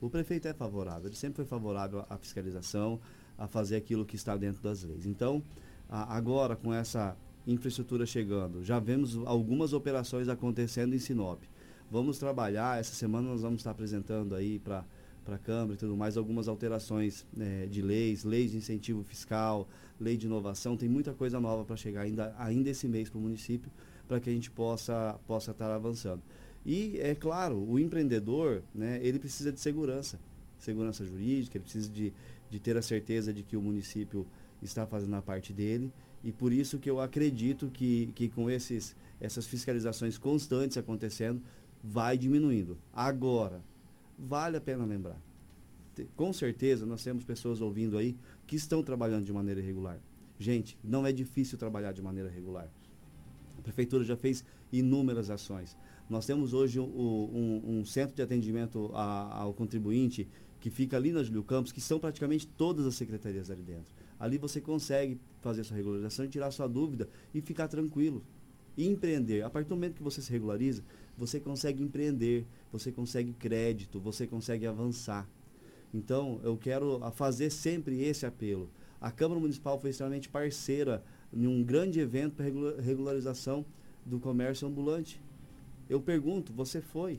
O prefeito é favorável, ele sempre foi favorável à fiscalização, a fazer aquilo que está dentro das leis. Então, a, agora com essa infraestrutura chegando, já vemos algumas operações acontecendo em Sinop Vamos trabalhar, essa semana nós vamos estar apresentando aí para para a Câmara e tudo mais, algumas alterações né, de leis, leis de incentivo fiscal, lei de inovação, tem muita coisa nova para chegar ainda, ainda esse mês para o município, para que a gente possa, possa estar avançando. E, é claro, o empreendedor, né, ele precisa de segurança, segurança jurídica, ele precisa de, de ter a certeza de que o município está fazendo a parte dele, e por isso que eu acredito que, que com esses, essas fiscalizações constantes acontecendo, vai diminuindo. Agora, vale a pena lembrar. Com certeza nós temos pessoas ouvindo aí que estão trabalhando de maneira irregular. Gente, não é difícil trabalhar de maneira regular. A prefeitura já fez inúmeras ações. Nós temos hoje um, um, um centro de atendimento a, ao contribuinte que fica ali na Júlio Campos, que são praticamente todas as secretarias ali dentro. Ali você consegue fazer sua regularização tirar sua dúvida e ficar tranquilo. E empreender. A partir do momento que você se regulariza, você consegue empreender, você consegue crédito, você consegue avançar. Então, eu quero fazer sempre esse apelo. A Câmara Municipal foi extremamente parceira em um grande evento para regularização do comércio ambulante. Eu pergunto, você foi?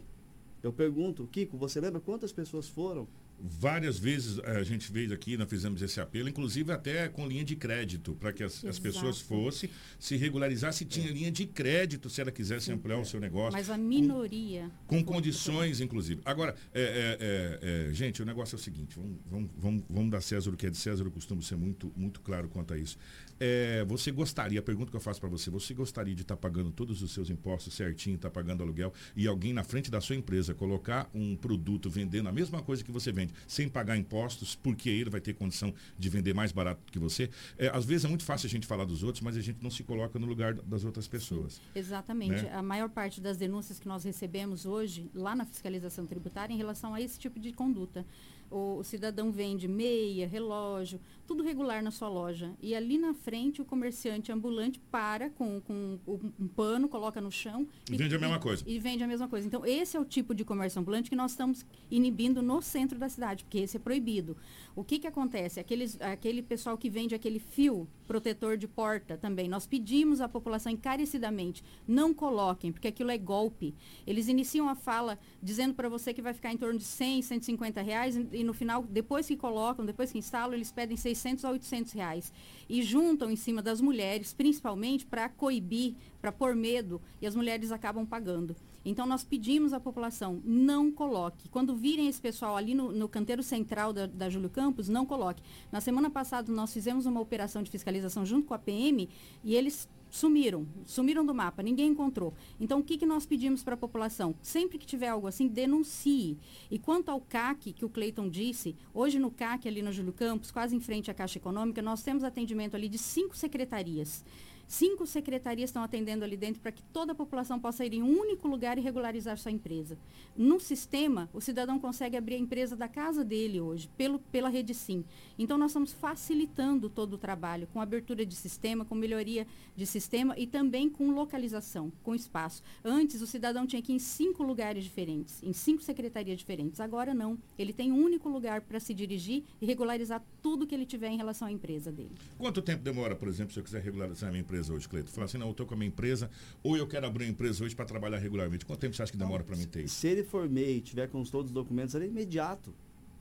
Eu pergunto, Kiko, você lembra quantas pessoas foram? Várias vezes eh, a gente veio aqui, nós fizemos esse apelo, inclusive até com linha de crédito, para que as, as pessoas fossem se regularizar se tinha linha de crédito, se ela quisesse ampliar o seu negócio. Mas a minoria. Com, com condições, inclusive. Agora, é, é, é, é, gente, o negócio é o seguinte: vamos, vamos, vamos, vamos dar César o que é de César, eu costumo ser muito, muito claro quanto a isso. É, você gostaria, a pergunta que eu faço para você, você gostaria de estar tá pagando todos os seus impostos certinho, estar tá pagando aluguel e alguém na frente da sua empresa colocar um produto vendendo a mesma coisa que você vende, sem pagar impostos, porque ele vai ter condição de vender mais barato que você? É, às vezes é muito fácil a gente falar dos outros, mas a gente não se coloca no lugar das outras pessoas. Exatamente. Né? A maior parte das denúncias que nós recebemos hoje, lá na fiscalização tributária, em relação a esse tipo de conduta o, cidadão vende meia, relógio, tudo regular na sua loja. E ali na frente o comerciante ambulante para com, com um pano, coloca no chão. E, e vende a mesma coisa. E vende a mesma coisa. Então, esse é o tipo de comércio ambulante que nós estamos inibindo no centro da cidade, porque esse é proibido. O que, que acontece? Aqueles, aquele pessoal que vende aquele fio protetor de porta também. Nós pedimos à população encarecidamente, não coloquem, porque aquilo é golpe. Eles iniciam a fala dizendo para você que vai ficar em torno de 100, 150 reais e no final, depois que colocam, depois que instalam, eles pedem 600 a 800 reais. E juntam em cima das mulheres, principalmente para coibir, para pôr medo, e as mulheres acabam pagando. Então, nós pedimos à população, não coloque. Quando virem esse pessoal ali no, no canteiro central da, da Júlio Campos, não coloque. Na semana passada, nós fizemos uma operação de fiscalização junto com a PM e eles sumiram, sumiram do mapa, ninguém encontrou. Então, o que, que nós pedimos para a população? Sempre que tiver algo assim, denuncie. E quanto ao CAC, que o Cleiton disse, hoje no CAC, ali no Júlio Campos, quase em frente à Caixa Econômica, nós temos atendimento ali de cinco secretarias. Cinco secretarias estão atendendo ali dentro para que toda a população possa ir em um único lugar e regularizar sua empresa. No sistema, o cidadão consegue abrir a empresa da casa dele hoje, pelo, pela rede Sim. Então, nós estamos facilitando todo o trabalho, com abertura de sistema, com melhoria de sistema e também com localização, com espaço. Antes, o cidadão tinha que ir em cinco lugares diferentes, em cinco secretarias diferentes. Agora, não. Ele tem um único lugar para se dirigir e regularizar tudo que ele tiver em relação à empresa dele. Quanto tempo demora, por exemplo, se eu quiser regularizar a minha empresa? Empresa hoje, Cleiton? Fala assim, não, eu estou com a minha empresa, ou eu quero abrir uma empresa hoje para trabalhar regularmente. Quanto tempo você acha que demora para mim ter isso? Se ele for MEI e tiver com todos os documentos, é imediato.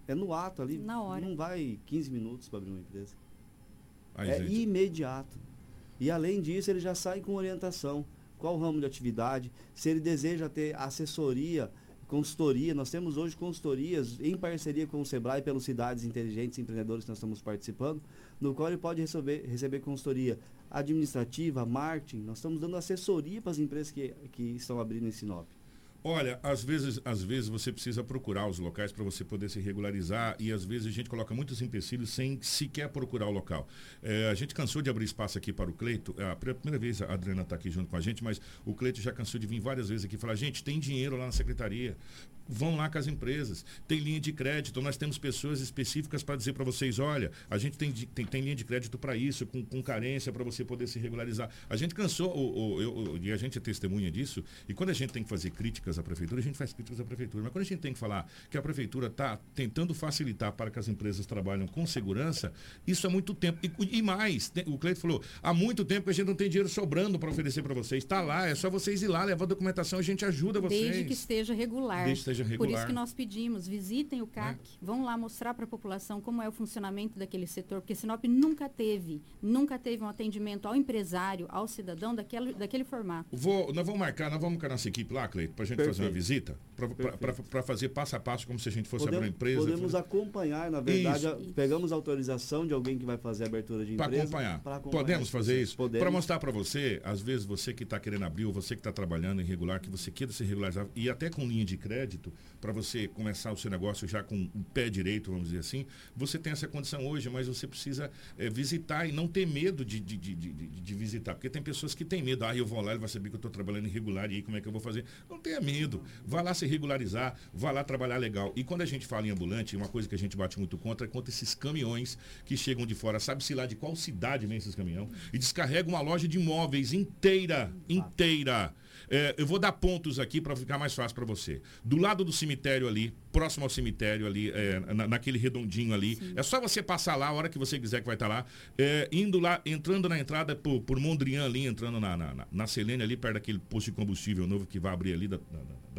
É no ato ali. Na hora. Não vai 15 minutos para abrir uma empresa. Ai, é gente. imediato. E além disso, ele já sai com orientação. Qual o ramo de atividade? Se ele deseja ter assessoria, consultoria, nós temos hoje consultorias em parceria com o Sebrae pelas cidades inteligentes e empreendedores que nós estamos participando, no qual ele pode receber, receber consultoria administrativa, marketing, nós estamos dando assessoria para as empresas que, que estão abrindo em Sinop. Olha, às vezes, às vezes você precisa procurar os locais para você poder se regularizar e às vezes a gente coloca muitos empecilhos sem sequer procurar o local. É, a gente cansou de abrir espaço aqui para o Cleito. É a primeira vez a Adriana está aqui junto com a gente, mas o Cleito já cansou de vir várias vezes aqui falar: gente, tem dinheiro lá na secretaria vão lá com as empresas. Tem linha de crédito, nós temos pessoas específicas para dizer para vocês, olha, a gente tem, tem, tem linha de crédito para isso, com, com carência, para você poder se regularizar. A gente cansou, eu, e a gente é testemunha disso, e quando a gente tem que fazer críticas à prefeitura, a gente faz críticas à prefeitura. Mas quando a gente tem que falar que a prefeitura está tentando facilitar para que as empresas trabalhem com segurança, isso há muito tempo. E, e mais, tem, o Cleito falou, há muito tempo que a gente não tem dinheiro sobrando para oferecer para vocês. Está lá, é só vocês ir lá, levar a documentação, a gente ajuda vocês. Desde que esteja regular. Desde que esteja regular. Por isso que nós pedimos, visitem o CAC, é. vão lá mostrar para a população como é o funcionamento daquele setor, porque Sinop nunca teve, nunca teve um atendimento ao empresário, ao cidadão daquele, daquele formato. Vou, nós vamos marcar, nós vamos com a nossa equipe lá, Cleito, para a gente Perfeito. fazer uma visita, para fazer passo a passo como se a gente fosse podemos, abrir uma empresa. Podemos acompanhar, na verdade, isso. pegamos autorização de alguém que vai fazer a abertura de empresa. Para acompanhar. acompanhar. Podemos fazer isso? Para mostrar para você, às vezes você que está querendo abrir, ou você que está trabalhando irregular, que você queira se regularizar, e até com linha de crédito, para você começar o seu negócio já com o pé direito, vamos dizer assim, você tem essa condição hoje, mas você precisa é, visitar e não ter medo de, de, de, de, de visitar. Porque tem pessoas que têm medo. Ah, eu vou lá, ele vai saber que eu estou trabalhando irregular e aí como é que eu vou fazer? Não tenha medo. Vá lá se regularizar, vá lá trabalhar legal. E quando a gente fala em ambulante, uma coisa que a gente bate muito contra é contra esses caminhões que chegam de fora. Sabe-se lá de qual cidade vem esses caminhões? E descarregam uma loja de imóveis inteira, inteira. É, eu vou dar pontos aqui para ficar mais fácil para você. Do lado do cemitério ali, próximo ao cemitério ali, é, na, naquele redondinho ali. Sim. É só você passar lá a hora que você quiser que vai estar tá lá. É, indo lá, entrando na entrada por, por Mondrian ali, entrando na, na, na Selene ali, perto daquele posto de combustível novo que vai abrir ali da,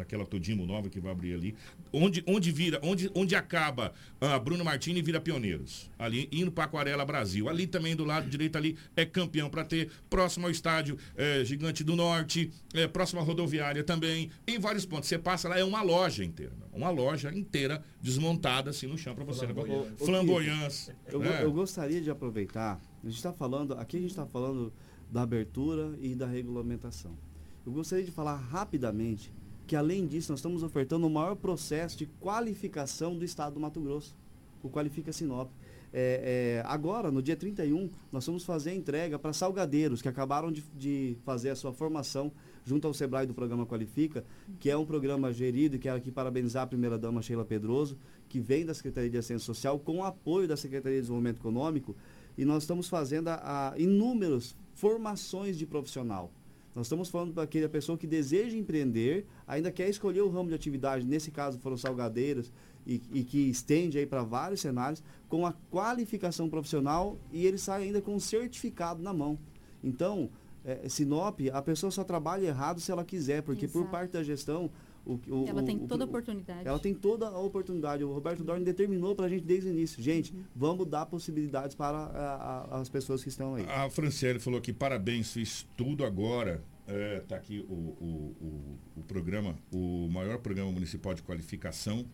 daquela Todimo nova que vai abrir ali. Onde, onde vira, onde, onde acaba a Bruno Martini vira Pioneiros. Ali, indo para Aquarela Brasil. Ali também do lado direito ali é campeão para ter. Próximo ao estádio é, Gigante do Norte, é, próximo à rodoviária também. Em vários pontos. Você passa lá, é uma loja inteira. Uma loja inteira desmontada assim no chão para você. Flamboyance. Flamboyance. Eu, né? eu gostaria de aproveitar, a gente está falando, aqui a gente está falando da abertura e da regulamentação. Eu gostaria de falar rapidamente que além disso nós estamos ofertando o maior processo de qualificação do estado do Mato Grosso, o Qualifica Sinop. É, é, agora, no dia 31, nós vamos fazer a entrega para salgadeiros que acabaram de, de, fazer a sua formação junto ao Sebrae do programa Qualifica, que é um programa gerido e quero aqui parabenizar a primeira-dama Sheila Pedroso, que vem da Secretaria de Assistência Social com o apoio da Secretaria de Desenvolvimento Econômico e nós estamos fazendo a, a inúmeras formações de profissional. Nós estamos falando para aquela pessoa que deseja empreender, ainda quer escolher o ramo de atividade, nesse caso foram salgadeiras, e, e que estende aí para vários cenários, com a qualificação profissional e ele sai ainda com um certificado na mão. Então, é, Sinop, a pessoa só trabalha errado se ela quiser, porque Exato. por parte da gestão. O, o, Ela tem o- toda a oportunidade. Ela tem toda a oportunidade. O Roberto Dorn determinou para a gente desde o início. Gente, Uhum. vamos dar possibilidades para a- a- as pessoas que estão aí. A Franciele falou aqui, parabéns, fiz tudo agora. É, tá aqui o, o, o, o programa, o maior programa municipal de qualificação.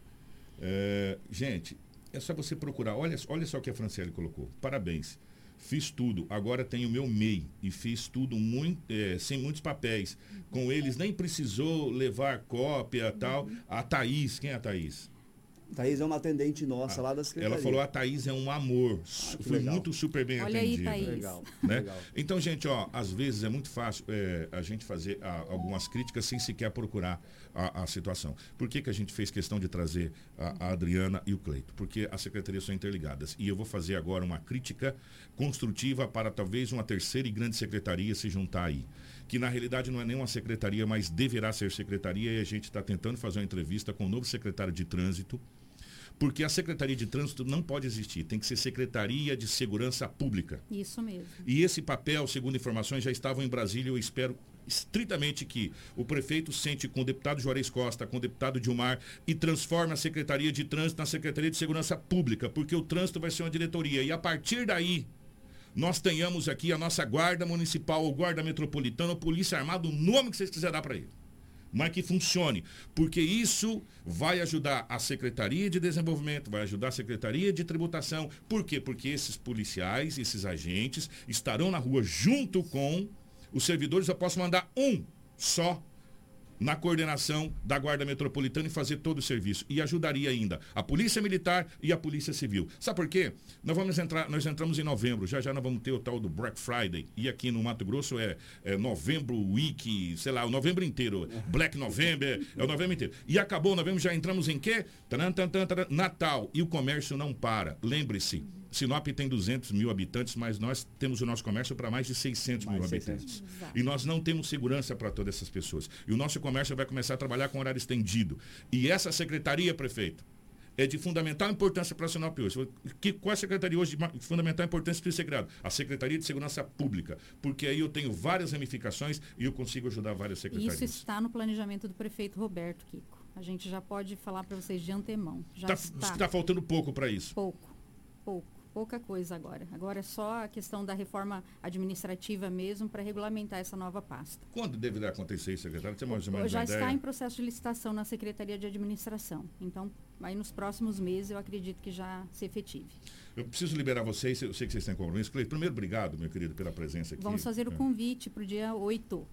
É, gente, é só você procurar. Olha, olha só o que a Franciele colocou. Parabéns. Fiz tudo, agora tenho meu MEI e fiz tudo muito, é, sem muitos papéis. Com eles nem precisou levar cópia tal. A Thaís, quem é a Thaís? Thaís é uma atendente nossa lá da Secretaria. Ela falou, a Thaís é um amor. que Foi legal. muito super bem Olha aí, atendida. Thaís. Legal. Né? legal. Então, gente, ó, às vezes é muito fácil é, a gente fazer a- algumas críticas sem sequer procurar a, a situação. Por que, que a gente fez questão de trazer a, a Adriana e o Cleito? Porque as secretarias são interligadas. E eu vou fazer agora uma crítica construtiva para talvez uma terceira e grande secretaria se juntar aí. Que na realidade não é nem uma secretaria, mas deverá ser secretaria, e a gente está tentando fazer uma entrevista com o novo secretário de trânsito. Porque a Secretaria de Trânsito não pode existir, tem que ser Secretaria de Segurança Pública. Isso mesmo. E esse papel, segundo informações, já estavam em Brasília. Eu espero estritamente que o prefeito sente com o deputado Juarez Costa, com o deputado Dilmar e transforme a Secretaria de Trânsito na Secretaria de Segurança Pública, porque o trânsito vai ser uma diretoria. E a partir daí, nós tenhamos aqui a nossa Guarda Municipal, ou Guarda Metropolitana, ou Polícia Armada, o nome que vocês quiserem dar para ele mas que funcione, porque isso vai ajudar a Secretaria de Desenvolvimento, vai ajudar a Secretaria de Tributação. Por quê? Porque esses policiais, esses agentes estarão na rua junto com os servidores. Eu posso mandar um só na coordenação da Guarda Metropolitana e fazer todo o serviço. E ajudaria ainda a Polícia Militar e a Polícia Civil. Sabe por quê? Nós vamos entrar, nós entramos em novembro, já já nós vamos ter o tal do Black Friday. E aqui no Mato Grosso é, é novembro week, sei lá, o novembro inteiro. Black November, é o novembro inteiro. E acabou novembro, já entramos em quê? Taran, Natal. E o comércio não para. Lembre-se, Sinop tem 200 mil habitantes, mas nós temos o nosso comércio para mais de 600 mil Mais de habitantes. E nós não temos segurança para todas essas pessoas. E o nosso comércio vai começar a trabalhar com horário estendido. E essa secretaria, prefeito, é de fundamental importância para a Sinop hoje. Que, qual é a secretaria hoje de fundamental importância para ser criado? A Secretaria de Segurança Pública. Porque aí eu tenho várias ramificações e eu consigo ajudar várias secretarias. Isso está no planejamento do prefeito Roberto Kiko. A gente já pode falar para vocês de antemão. Já Está está. tá faltando pouco para isso. Pouco, pouco, pouca coisa agora. Agora é só a questão da reforma administrativa mesmo para regulamentar essa nova pasta. Quando deverá acontecer isso, secretário? Tem mais ou menos Já está ideia? em processo de licitação na Secretaria de Administração. Então, aí nos próximos meses eu acredito que já se efetive. Eu preciso liberar vocês, eu sei que vocês têm compromisso. Cleide, primeiro, obrigado, meu querido, pela presença aqui. Vamos fazer o É. convite para o dia 8.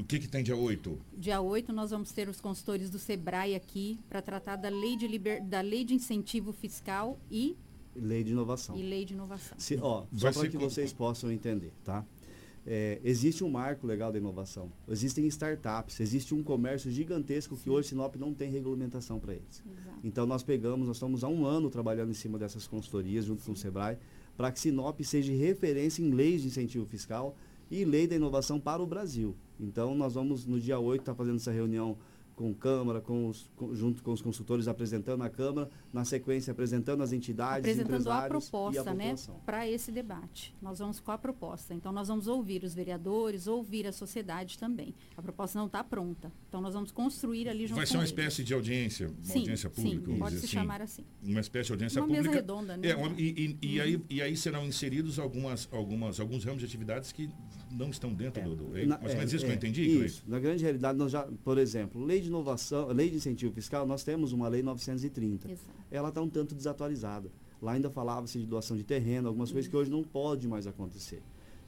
O que, que tem dia 8? Dia 8 nós vamos ter os consultores do SEBRAE aqui para tratar da lei de, liber... da lei de incentivo fiscal e, Lei de inovação. e lei de inovação. Se, ó, só para que como- vocês possam entender, tá? É, existe um marco legal da inovação. Existem startups, existe um comércio gigantesco que hoje Sinop não tem regulamentação para eles. Exato. Então nós pegamos, nós estamos há um ano trabalhando em cima dessas consultorias junto com o Sebrae, para que Sinop seja referência em leis de incentivo fiscal e lei da inovação para o Brasil. Então nós vamos no dia 8 estar fazendo essa reunião com Câmara, com os, com, junto com os consultores apresentando a Câmara, na sequência apresentando as entidades, apresentando a proposta, e a né, para esse debate. Nós vamos com a proposta. Então nós vamos ouvir os vereadores, ouvir a sociedade também. A proposta não está pronta. Então nós vamos construir ali junto Vai ser com uma eles. espécie de audiência, uma Sim, audiência sim, pública, vamos pode dizer se assim. chamar assim. Uma espécie de audiência Uma pública. mesa redonda, né? É, uma- e, e- e Uhum. aí, e aí serão inseridos algumas, algumas, alguns ramos de atividades que não estão dentro do. do é, Na- mais ou é, isso que é, eu entendi, Cleide? Isso. Na grande realidade, nós já, por exemplo, lei de inovação, lei de incentivo fiscal, nós temos uma lei 930. Exato. Ela está um tanto desatualizada. Lá ainda falava-se de doação de terreno, algumas coisas que hoje não pode mais acontecer.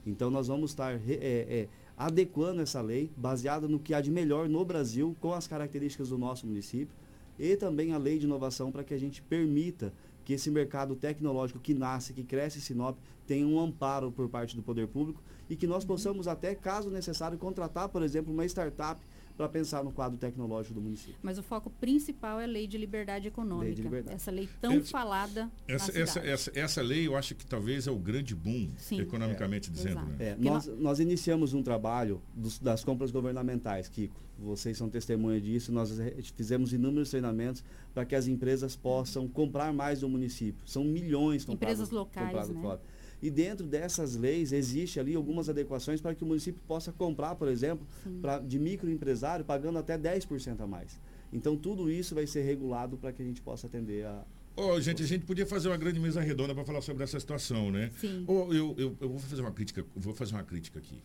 Então nós vamos estar re- é, é, adequando essa lei, baseada no que há de melhor no Brasil, com as características do nosso município, e também a lei de inovação para que a gente permita que esse mercado tecnológico que nasce, que cresce em Sinop, tenha um amparo por parte do poder público e que nós possamos até, caso necessário, contratar, por exemplo, uma startup para pensar no quadro tecnológico do município. Mas o foco principal é a lei de liberdade econômica. Lei de liberdade. Essa lei tão Essa- falada Essa, na essa, essa, essa lei eu acho que talvez é o grande boom, Sim. economicamente É, dizendo. Né? É, nós, nós iniciamos um trabalho dos- das compras governamentais, Kiko. Vocês são testemunha disso. Nós fizemos inúmeros treinamentos para que as empresas possam comprar mais do município. São milhões comprados, Empresas locais, comprados né? fora. E dentro dessas leis existe ali algumas adequações para que o município possa comprar, por exemplo, pra, de microempresário pagando até 10% a mais. Então tudo isso vai ser regulado para que a gente possa atender a, Ô, gente, a gente podia fazer uma grande mesa redonda para falar sobre essa situação, né? Sim. Ô, eu, eu, eu vou fazer uma crítica, eu vou fazer uma crítica aqui.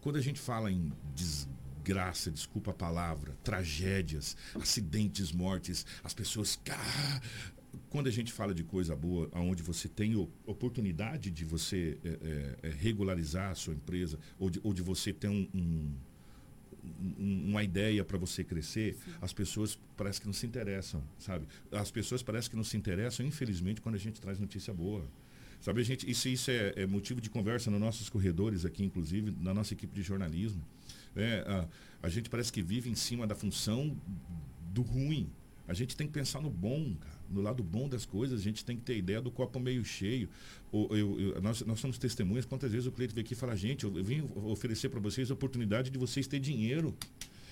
Quando a gente fala em desgraça, desculpa a palavra, tragédias, acidentes, mortes, as pessoas. Ah, quando a gente fala de coisa boa, onde você tem oportunidade de você é, é, é, regularizar a sua empresa, ou de, ou de você ter um- um, um- uma ideia para você crescer, as pessoas parece que não se interessam, sabe? As pessoas parece que não se interessam, infelizmente, quando a gente traz notícia boa. Sabe, a gente, isso, isso é, é motivo de conversa nos nossos corredores aqui, inclusive, na nossa equipe de jornalismo. né? a, a gente parece que vive em cima da função do ruim. A gente tem que pensar no bom, cara, no lado bom das coisas. A gente tem que ter ideia do copo meio cheio. O- eu- eu- nós, nós somos testemunhas. Quantas vezes o cliente veio aqui e fala, gente, eu, eu vim oferecer para vocês a oportunidade de vocês ter dinheiro.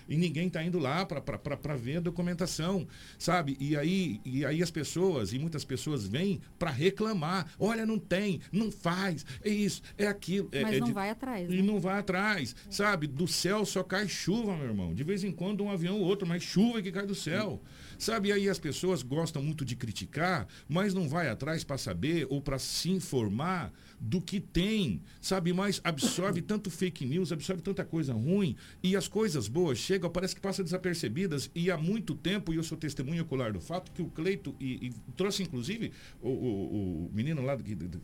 E ninguém está indo lá para ver a documentação, sabe? E aí, e aí as pessoas, e muitas pessoas vêm para reclamar. Olha, não tem, não faz, é isso, é aquilo. é- Mas é não de- vai atrás, E né? não vai atrás, sabe? Do céu só cai chuva, meu irmão. De vez em quando um avião ou outro, mas chuva é que cai do céu. Sabe? Aí as pessoas gostam muito de criticar, mas não vai atrás para saber ou para se informar do que tem, sabe? Mas absorve tanto fake news, absorve tanta coisa ruim e as coisas boas chegam, parece que passam desapercebidas e há muito tempo, e eu sou testemunha ocular do fato, que o Cleito, e, e trouxe inclusive o, o- o menino lá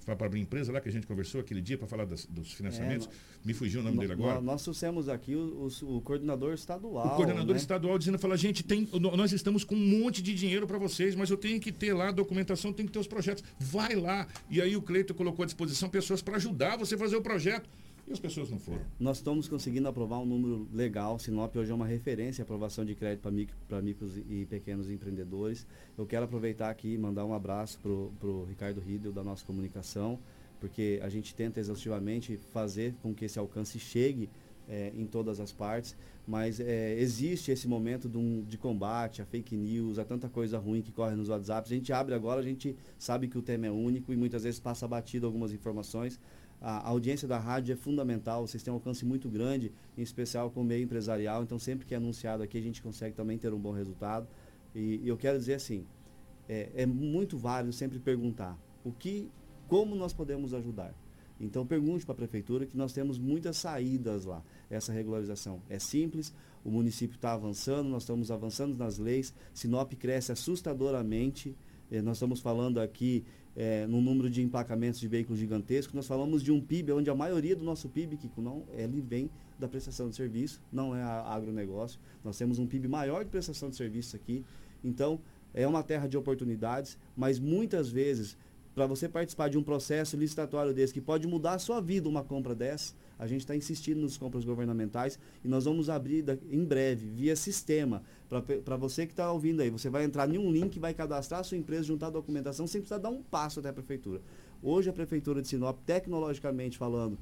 para abrir empresa lá que a gente conversou aquele dia para falar das- dos financiamentos, É, me fugiu o nome dele agora. nó- Nós trouxemos aqui o, o- coordenador estadual. O coordenador né? estadual dizendo, fala, gente, tem, nós estamos com um monte de dinheiro para vocês, mas eu tenho que ter lá a documentação, tem que ter os projetos. Vai lá. E aí o Cleito colocou à disposição pessoas para ajudar você a fazer o projeto. E as pessoas não foram. Nós estamos conseguindo aprovar um número legal. Sinop hoje é uma referência aprovação de crédito para micro, micros e pequenos empreendedores. Eu quero aproveitar aqui e mandar um abraço para o Ricardo Riedel da nossa comunicação, porque a gente tenta exaustivamente fazer com que esse alcance chegue eh, em todas as partes, mas eh, existe esse momento de, um- de combate a fake news, a tanta coisa ruim que corre nos WhatsApps. A gente abre agora, a gente sabe que o tema é único e muitas vezes passa batido algumas informações. A a audiência da rádio é fundamental, vocês têm um alcance muito grande, em especial com o meio empresarial, então sempre que é anunciado aqui a gente consegue também ter um bom resultado. E, e eu quero dizer assim, é, é muito válido sempre perguntar o que, como nós podemos ajudar. Então pergunte para a prefeitura que nós temos muitas saídas lá. Essa regularização é simples, o município está avançando, nós estamos avançando nas leis, Sinop cresce assustadoramente. Eh, nós estamos falando aqui eh, no número de emplacamentos de veículos gigantescos, nós falamos de um PIB onde a maioria do nosso PIB, Kiko, não, ele vem da prestação de serviço, não é agronegócio. Nós temos um PIB maior de prestação de serviços aqui. Então, é uma terra de oportunidades, mas muitas vezes, para você participar de um processo licitatório desse, que pode mudar a sua vida uma compra dessa, a gente está insistindo nas compras governamentais e nós vamos abrir em breve, via sistema, para você que está ouvindo aí. Você vai entrar em um link, vai cadastrar a sua empresa, juntar a documentação, sem precisar dar um passo até a prefeitura. Hoje, a prefeitura de Sinop, tecnologicamente falando,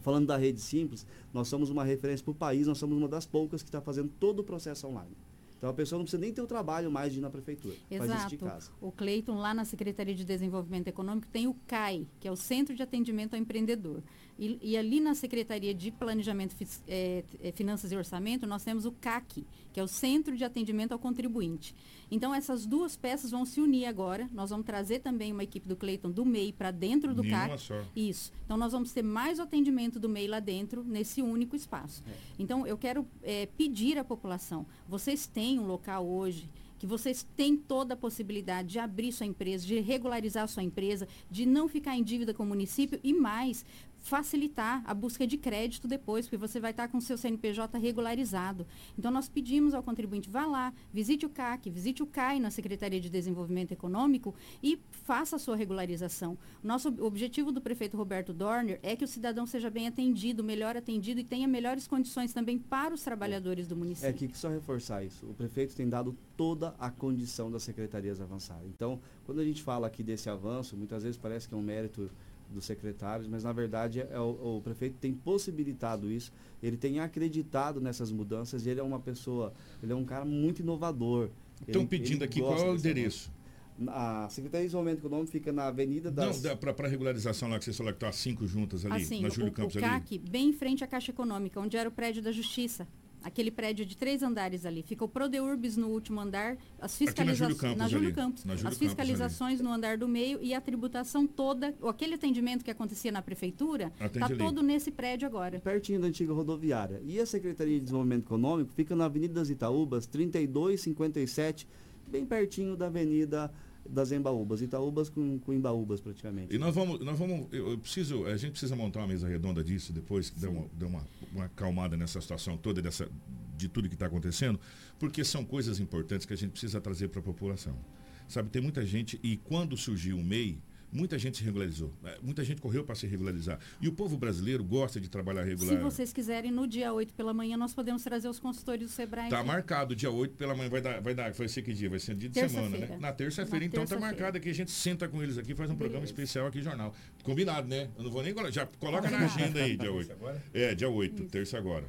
Falando da rede simples, nós somos uma referência para o país, nós somos uma das poucas que está fazendo todo o processo online. Então a pessoa não precisa nem ter o trabalho mais de ir na prefeitura. Faz isso de Exato. casa. O Cleiton, lá na Secretaria de Desenvolvimento Econômico, tem o CAI, que é o Centro de Atendimento ao Empreendedor. E, e ali na Secretaria de Planejamento, eh, eh, Finanças e Orçamento, nós temos o CAC, que é o Centro de Atendimento ao Contribuinte. Então, essas duas peças vão se unir agora. Nós vamos trazer também uma equipe do Cleiton do MEI para dentro do Em CAC. só. Isso. Então, nós vamos ter mais o atendimento do MEI lá dentro, nesse único espaço. Então, eu quero eh, pedir à população, vocês têm um local hoje que vocês têm toda a possibilidade de abrir sua empresa, de regularizar sua empresa, de não ficar em dívida com o município e mais facilitar a busca de crédito depois, porque você vai estar com o seu CNPJ regularizado. Então nós pedimos ao contribuinte, vá lá, visite o CAC, visite o CAI na Secretaria de Desenvolvimento Econômico e faça a sua regularização. Nosso ob- objetivo do prefeito Roberto Dorner é que o cidadão seja bem atendido, melhor atendido e tenha melhores condições também para os trabalhadores do município. É aqui que só reforçar isso. O prefeito tem dado toda a condição das secretarias avançar. Então, quando a gente fala aqui desse avanço, muitas vezes parece que é um mérito dos secretários, mas na verdade é o, o prefeito tem possibilitado isso, ele tem acreditado nessas mudanças e ele é uma pessoa, ele é um cara muito inovador. Estão pedindo ele aqui qual é o endereço. A Secretaria de Desenvolvimento Econômico fica na Avenida das... Não, para regularização lá que você falou que tá as cinco juntas ali, Assim, na o, Júlio Campos o ali. CAC, bem em frente à Caixa Econômica, onde era o prédio da Justiça. Aquele prédio de três andares ali. Fica o Prodeurbis no último andar, as Aqui na Júlio fiscalizações. Campos Na Júlio. Campos. Na Júlio as Campos fiscalizações no andar do meio e a tributação toda, ou aquele atendimento que acontecia na prefeitura, está todo nesse prédio agora. pertinho da antiga rodoviária. E a Secretaria de Desenvolvimento Econômico fica na Avenida das Itaúbas, 3257, bem pertinho da Avenida das Embaúbas. Itaúbas com, com Embaúbas, praticamente. E nós vamos, nós vamos, eu, eu preciso, a gente precisa montar uma mesa redonda disso depois, que dê uma, dê uma, uma acalmada nessa situação toda, dessa, de tudo que está acontecendo, porque são coisas importantes que a gente precisa trazer para a população. Sabe, tem muita gente, e quando surgiu o MEI, muita gente se regularizou. É, Muita gente correu para se regularizar. E o povo brasileiro gosta de trabalhar regular. Se vocês quiserem, no dia 8 pela manhã, nós podemos trazer os consultores do Sebrae. Tá aqui. marcado, dia 8 pela manhã, vai dar, vai dar, vai ser que dia? Vai ser dia de semana, né? Na terça-feira, então tá terça-feira. marcado aqui, a gente senta com eles aqui, faz um programa Beleza. especial aqui, jornal. Combinado, né? Eu não vou nem colocar, já coloca na agenda aí, dia 8. Terça agora? É, dia 8, terça agora.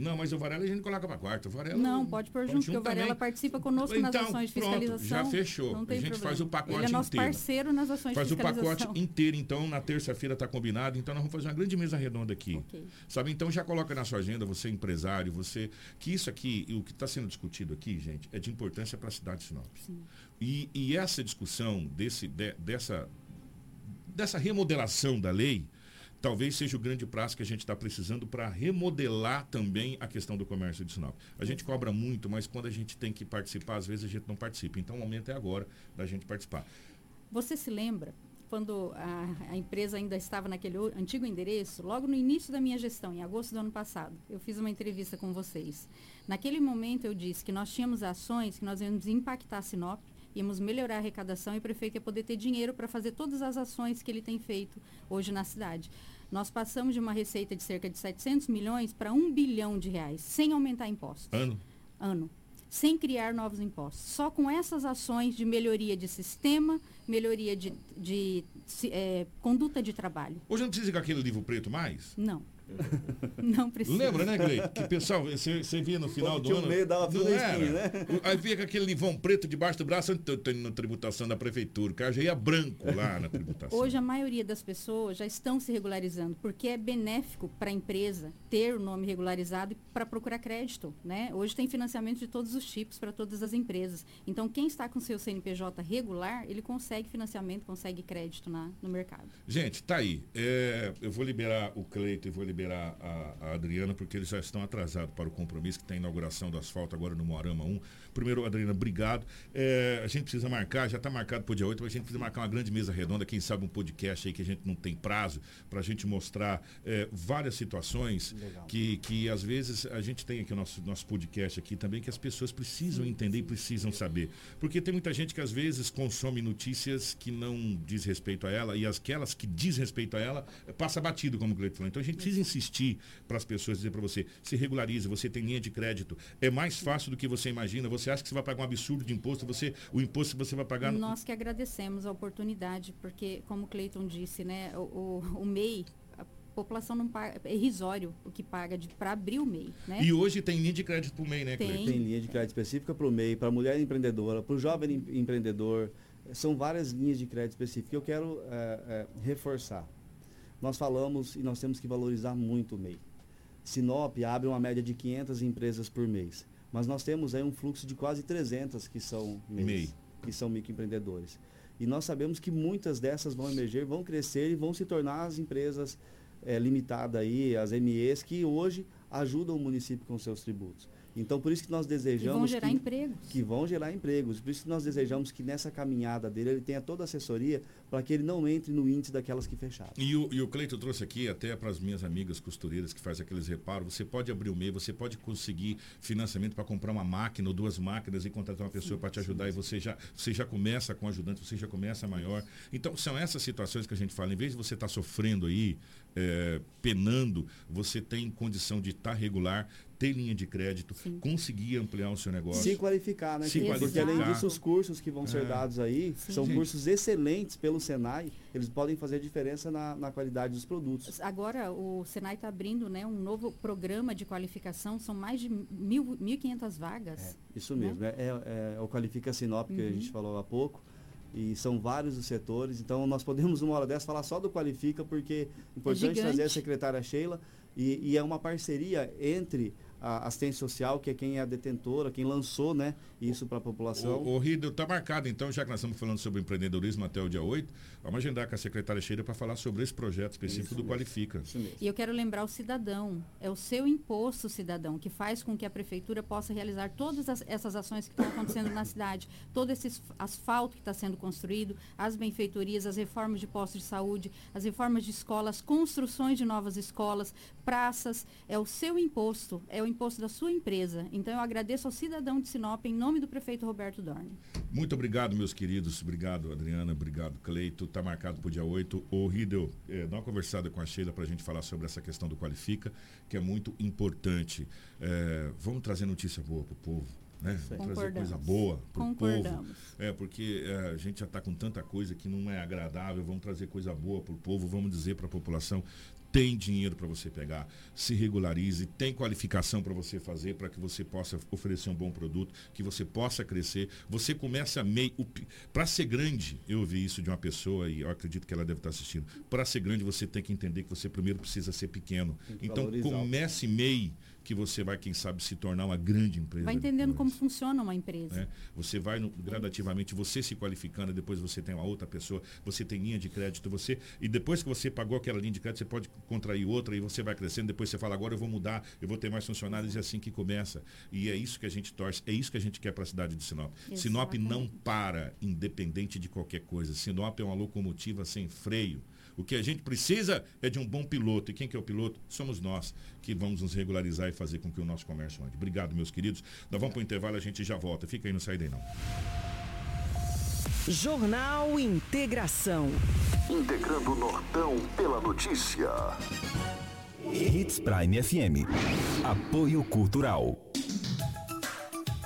Não, mas o Varela a gente coloca pra quarta. O Varela Não, pode pôr junto, porque o Varela também. participa conosco nas Então, ações de pronto, fiscalização. já fechou. Não A tem gente problema. faz o pacote Ele é nosso inteiro. parceiro nas ações Faz de o pacote fiscalização. inteiro, então, na terça-feira está combinado. Então, nós vamos fazer uma grande mesa redonda aqui. Ok. Sabe? Então, já coloca na sua agenda, você empresário, você. Que isso aqui, o que está sendo discutido aqui, gente, é de importância para a cidade de Sinop. E, e essa discussão desse, de- dessa, dessa remodelação da lei, talvez seja o grande prazo que a gente está precisando para remodelar também a questão do comércio de Sinop. A gente cobra muito, mas quando a gente tem que participar, às vezes a gente não participa. Então, o momento é agora da gente participar. Você se lembra quando a, a empresa ainda estava naquele antigo endereço, logo no início da minha gestão, em agosto do ano passado, eu fiz uma entrevista com vocês. Naquele momento eu disse que nós tínhamos ações que nós íamos impactar Sinop, íamos melhorar a arrecadação e o prefeito ia poder ter dinheiro para fazer todas as ações que ele tem feito hoje na cidade. Nós passamos de uma receita de cerca de 700 milhões para 1 bilhão de reais, sem aumentar impostos Ano? ano, sem criar novos impostos. Só com essas ações de melhoria de sistema, melhoria de, de se- eh, conduta de trabalho. Hoje não precisa ir com aquele livro preto mais? Não. Não precisa. Lembra, né, Gleito? Que pessoal, você, você via no final Quando do tinha ano. meio, dava fresquinho, era? né? Aí via com aquele livão preto debaixo do braço, eu tô indo na tributação da prefeitura. O cara já ia branco lá na tributação. Hoje a maioria das pessoas já estão se regularizando, porque é benéfico para a empresa ter o nome regularizado para procurar crédito. Né? Hoje tem financiamento de todos os tipos para todas as empresas. Então, quem está com seu CNPJ regular, ele consegue financiamento, consegue crédito na, no mercado. Gente, tá aí. É, eu vou liberar o Cleito e vou liberar a, a Adriana, porque eles já estão atrasados para o compromisso, que tem a inauguração do asfalto agora no Moarama 1. Primeiro, Adriana, obrigado. É, a gente precisa marcar, já está marcado para o dia 8, mas a gente precisa marcar uma grande mesa redonda, quem sabe um podcast aí que a gente não tem prazo, para a gente mostrar é, várias situações que, que às vezes a gente tem aqui o nosso, nosso podcast aqui também, que as pessoas precisam entender e precisam saber. Porque tem muita gente que às vezes consome notícias que não diz respeito a ela, e aquelas que diz respeito a ela, eh, passa batido, como o Cleiton falou. Então a gente precisa insistir para as pessoas dizer para você, se regularize, você tem linha de crédito. É mais fácil do que você imagina. Você acha que você vai pagar um absurdo de imposto, você, o imposto que você vai pagar. Nós que agradecemos a oportunidade, porque, como o Cleiton disse, né, o, o, o MEI população não paga, é irrisório o que paga para abrir o MEI. Né? E hoje tem linha de crédito para o MEI, né, Tem. Tem linha de crédito específica para o MEI, para a mulher empreendedora, para o jovem em- empreendedor. São várias linhas de crédito específicas. Eu quero é, é, reforçar. Nós falamos e nós temos que valorizar muito o MEI. Sinop abre uma média de 500 empresas por mês. Mas nós temos aí um fluxo de quase 300 que são MEIs, MEI. que são microempreendedores. E nós sabemos que muitas dessas vão emerger, vão crescer e vão se tornar as empresas eh, limitadas aí, as MEs, que hoje ajudam o município com seus tributos. Então, por isso que nós desejamos vão gerar que, empregos. que vão gerar empregos. Por isso que nós desejamos que nessa caminhada dele ele tenha toda a assessoria para que ele não entre no índice daquelas que fecharam. E o, e o Cleito trouxe aqui, até para as minhas amigas costureiras que fazem aqueles reparos, você pode abrir o MEI, você pode conseguir financiamento para comprar uma máquina ou duas máquinas e contratar uma pessoa para te ajudar e você já, você já começa com ajudante, você já começa maior. Então, são essas situações que a gente fala. Em vez de você estar sofrendo aí, é, penando, você tem condição de estar regular, ter linha de crédito, conseguir ampliar o seu negócio. Se qualificar, né? Se Porque qualificar. além disso, os cursos que vão ser É. dados aí Sim. são Gente. cursos excelentes pelo Senai. Eles podem fazer diferença na, na qualidade dos produtos. Agora, o Senai está abrindo né, um novo programa de qualificação, são mais de mil- 1.500 vagas. Isso né? mesmo. É, é- é o Qualifica Sinop que a Uhum. gente falou há pouco. E são vários os setores. Então, nós podemos, uma hora dessa, falar só do Qualifica, porque é importante gigante. trazer a secretária Sheila. E, e é uma parceria entre a assistência social, que é quem é a detentora, quem lançou né, isso para a população. O, o Rido, está marcado, então, já que nós estamos falando sobre empreendedorismo até o dia 8, vamos agendar com a secretária Sheila para falar sobre esse projeto específico do Qualifica. E eu quero lembrar o cidadão, é o seu imposto cidadão que faz com que a prefeitura possa realizar todas as- essas ações que estão acontecendo na cidade, todo esse as- asfalto que está sendo construído, as benfeitorias, as reformas de postos de saúde, as reformas de escolas, construções de novas escolas, praças, é o seu imposto, é o imposto da sua empresa. Então eu agradeço ao cidadão de Sinop em nome do prefeito Roberto Dorne. Muito obrigado, meus queridos. Obrigado, Adriana. Obrigado, Cleito. Está marcado para o dia 8. O Riddle, eh, dá uma conversada com a Sheila para a gente falar sobre essa questão do Qualifica, que é muito importante. Eh, vamos trazer notícia boa para o povo. Né? Vamos trazer coisa boa para o povo. É, porque eh, a gente já está com tanta coisa que não é agradável. Vamos trazer coisa boa para o povo. Vamos dizer para a população: tem dinheiro para você pegar, se regularize, tem qualificação para você fazer, para que você possa oferecer um bom produto, que você possa crescer. Você começa meio. Para ser grande, eu ouvi isso de uma pessoa e eu acredito que ela deve estar assistindo. Para ser grande, você tem que entender que você primeiro precisa ser pequeno. que Então, comece meio que você vai, quem sabe, se tornar uma grande empresa. Vai entendendo como funciona uma empresa. né? Você vai no- gradativamente, você se qualificando, depois você tem uma outra pessoa, você tem linha de crédito, você e depois que você pagou aquela linha de crédito, você pode contrair outra e você vai crescendo, depois você fala, agora eu vou mudar, eu vou ter mais funcionários e é assim que começa. E é isso que a gente torce, é isso que a gente quer para a cidade de Sinop. Sinop não para independente de qualquer coisa. Sinop é uma locomotiva sem freio. O que a gente precisa é de um bom piloto. E quem que é o piloto? Somos nós que vamos nos regularizar e fazer com que o nosso comércio ande. Obrigado, meus queridos. Nós vamos para o intervalo, a gente já volta. Fica aí, não sai daí não. Jornal Integração. Integrando o Nortão pela notícia. Hits Prime FM. Apoio Cultural.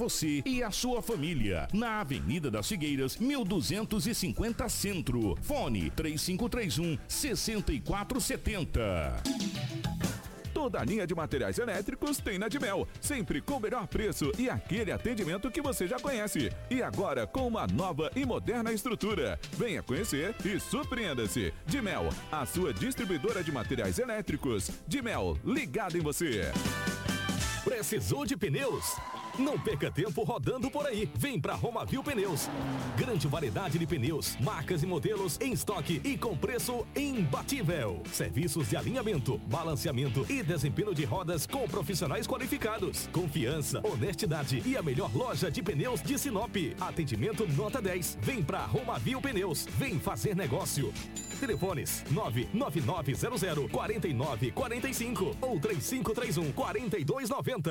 você e a sua família. Na Avenida das Figueiras, 1250 Centro. Fone 3531 6470. Toda a linha de materiais elétricos tem na Dimel, sempre com o melhor preço e aquele atendimento que você já conhece. E agora com uma nova e moderna estrutura. Venha conhecer e surpreenda-se. Dimel, a sua distribuidora de materiais elétricos. Dimel, ligado em você. Precisou de pneus? Não perca tempo rodando por aí. Vem pra Romavil Pneus. Grande variedade de pneus, marcas e modelos em estoque e com preço imbatível. Serviços de alinhamento, balanceamento e desempenho de rodas com profissionais qualificados. Confiança, honestidade e a melhor loja de pneus de Sinop. Atendimento nota 10. Vem pra Romavil Pneus. Vem fazer negócio. Telefones 99900 4945 ou 3531 4290.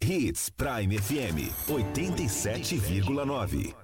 Hits Prime FM 87,9.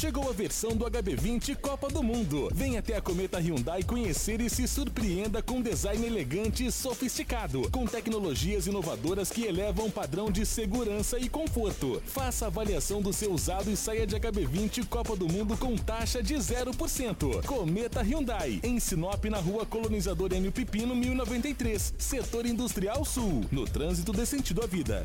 Chegou a versão do HB20 Copa do Mundo. Venha até a Cometa Hyundai conhecer e se surpreenda com design elegante e sofisticado, com tecnologias inovadoras que elevam o padrão de segurança e conforto. Faça a avaliação do seu usado e saia de HB20 Copa do Mundo com taxa de 0%. Cometa Hyundai, em Sinop, na rua Colonizador M. Pipino, 1093, Setor Industrial Sul, no trânsito de sentido à vida.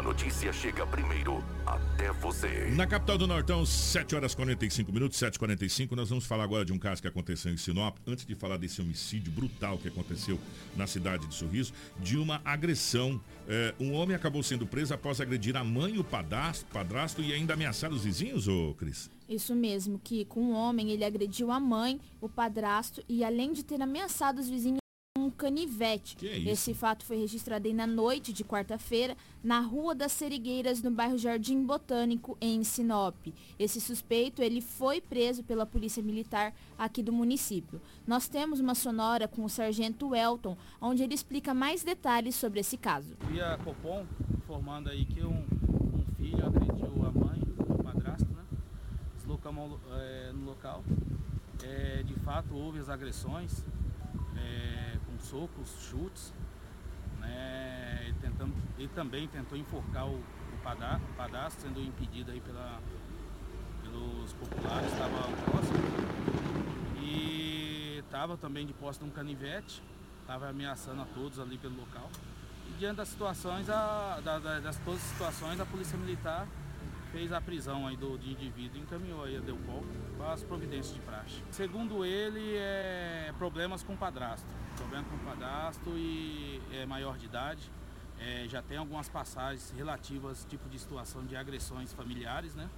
a notícia chega primeiro até você. Na capital do Nortão, 7 horas 45 minutos, 7h45. Nós vamos falar agora de um caso que aconteceu em Sinop. Antes de falar desse homicídio brutal que aconteceu na cidade de Sorriso, de uma agressão. É, um homem acabou sendo preso após agredir a mãe, o padrasto, padrasto e ainda ameaçar os vizinhos, ô Cris? Isso mesmo, que com um homem ele agrediu a mãe, o padrasto e além de ter ameaçado os vizinhos um canivete. Que é isso? Esse fato foi registrado aí na noite de quarta-feira, na Rua das Serigueiras, no bairro Jardim Botânico, em Sinop. Esse suspeito, ele foi preso pela Polícia Militar aqui do município. Nós temos uma sonora com o Sargento Elton, onde ele explica mais detalhes sobre esse caso. via Copom, informando aí que um, um filho agrediu a mãe, o padrasto, né? Deslocamos eh, no local. Eh, de fato, houve as agressões, com socos, chutes, né? Tentando, ele também tentou enforcar o, o pada- o padrasto, sendo impedido aí pela, pelos populares, estava próximo. E estava também de posse de um canivete, estava ameaçando a todos ali pelo local. E diante das situações, a, da, da- das todas as situações, a polícia militar fez a prisão aí do, indivíduo e encaminhou aí a Delpol para as providências de praxe. Segundo ele, é problemas com o padrasto. Problema com o padrasto e é maior de idade. É, já tem algumas passagens relativas tipo de situação de agressões familiares, né?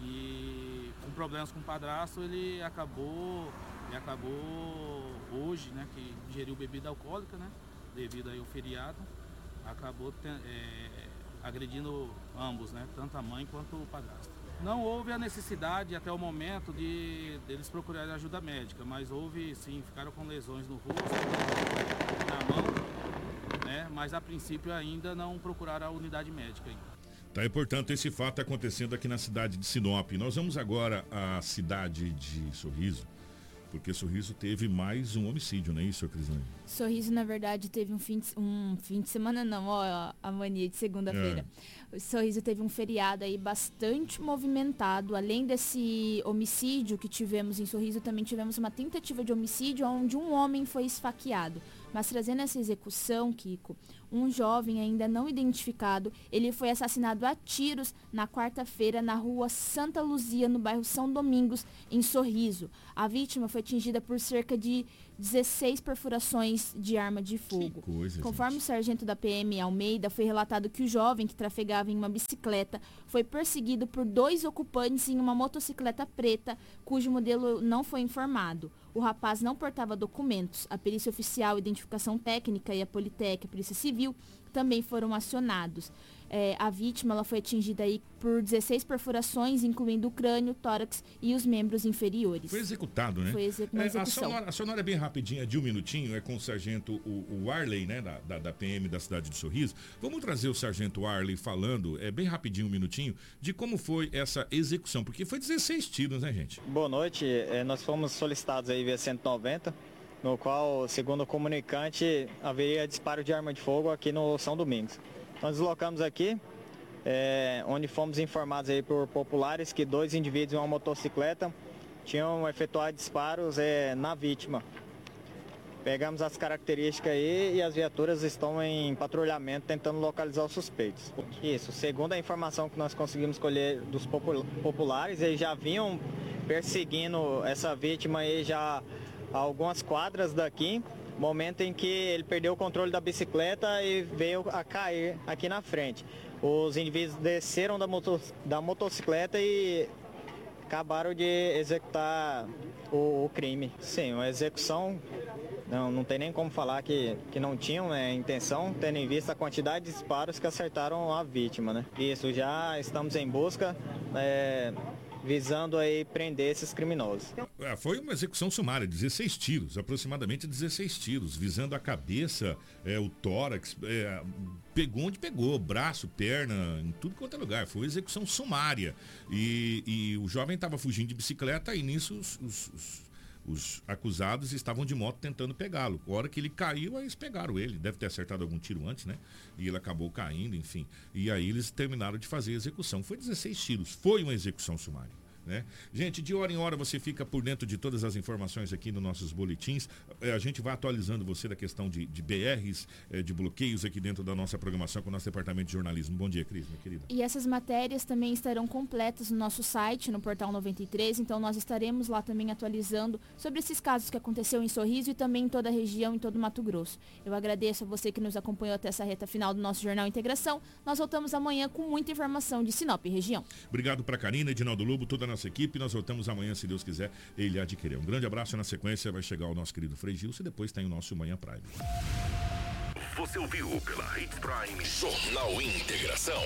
E com problemas com o padrasto ele acabou, ele acabou hoje, né, que ingeriu bebida alcoólica, né? Devido aí ao feriado, acabou é, agredindo ambos, né? Tanto a mãe quanto o padrasto. Não houve a necessidade até o momento de deles procurarem ajuda médica, mas houve sim, ficaram com lesões no rosto, na mão, né? Mas a princípio ainda não procuraram a unidade médica. Tá, e portanto, esse fato acontecendo aqui na cidade de Sinop. Nós vamos agora à cidade de Sorriso, porque Sorriso teve mais um homicídio, não é isso, Crislane? Sorriso, na verdade, teve um fim de, um fim de semana, não, ó, a mania de segunda-feira. O Sorriso teve um feriado aí bastante movimentado. Além desse homicídio que tivemos em Sorriso, também tivemos uma tentativa de homicídio onde um homem foi esfaqueado. Mas trazendo essa execução, Kiko, um jovem ainda não identificado, ele foi assassinado a tiros na quarta-feira na rua Santa Luzia, no bairro São Domingos, em Sorriso. A vítima foi atingida por cerca de 16 perfurações de arma de fogo. coisa, Conforme o sargento da PM Almeida, foi relatado que o jovem que trafegava em uma bicicleta foi perseguido por dois ocupantes em uma motocicleta preta, cujo modelo não foi informado. O rapaz não portava documentos. A perícia oficial, identificação técnica e a Politec, a Polícia Civil, também foram acionados. É, a vítima ela foi atingida aí por 16 perfurações, incluindo o crânio, tórax e os membros inferiores. Foi executado, né? Foi uma É, a, execução. sonora, a sonora é bem rapidinha, de um minutinho, é com o sargento o, o Arley, né, da, da, da PM da cidade de Sorriso. Vamos trazer o sargento Arley falando, é bem rapidinho, um minutinho, de como foi essa execução, porque foi 16 tiros, né, gente? Boa noite, eh, nós fomos solicitados aí via 190, no qual, segundo o comunicante, haveria disparo de arma de fogo aqui no São Domingos. Nós deslocamos aqui, eh, onde fomos informados aí por populares que dois indivíduos em uma motocicleta tinham efetuado disparos eh, na vítima. Pegamos as características aí e as viaturas estão em patrulhamento tentando localizar os suspeitos. Isso, segundo a informação que nós conseguimos colher dos popul- populares, eles já vinham perseguindo essa vítima aí já algumas quadras daqui, momento em que ele perdeu o controle da bicicleta e veio a cair aqui na frente. Os indivíduos desceram da, moto- da motocicleta e acabaram de executar o, o crime. Sim, uma execução, não, não tem nem como falar que, que não tinham né, intenção, tendo em vista a quantidade de disparos que acertaram a vítima, né? Isso, já estamos em busca, é, visando aí prender esses criminosos. É, foi uma execução sumária, 16 tiros, aproximadamente 16 tiros, visando a cabeça, é, o tórax, é, pegou onde pegou, braço, perna, em tudo quanto é lugar. Foi execução sumária. E, e o jovem estava fugindo de bicicleta e nisso os, os- os- os acusados estavam de moto tentando pegá-lo. A hora que ele caiu, eles pegaram ele. Deve ter acertado algum tiro antes, né? E ele acabou caindo, enfim. E aí eles terminaram de fazer a execução. Foi 16 tiros. Foi uma execução sumária. Né? Gente, de hora em hora você fica por dentro de todas as informações aqui nos nossos boletins. Eh, A gente vai atualizando você da questão de, de BRs, eh, de bloqueios aqui dentro da nossa programação com o nosso departamento de jornalismo. Bom dia, Cris, minha querida. E essas matérias também estarão completas no nosso site, no Portal 93, então nós estaremos lá também atualizando sobre esses casos que aconteceu em Sorriso e também em toda a região, em todo o Mato Grosso. Eu agradeço a você que nos acompanhou até essa reta final do nosso Jornal Integração. Nós voltamos amanhã com muita informação de Sinop e região. Obrigado para Karina, Edinaldo Lobo, toda a nossa equipe. Nós voltamos amanhã, se Deus quiser, ele querer. Um grande abraço. Na sequência vai chegar o nosso querido Frei Gilson e depois tem o nosso Manhã Prime. Você ouviu pela Hits Prime Jornal Integração.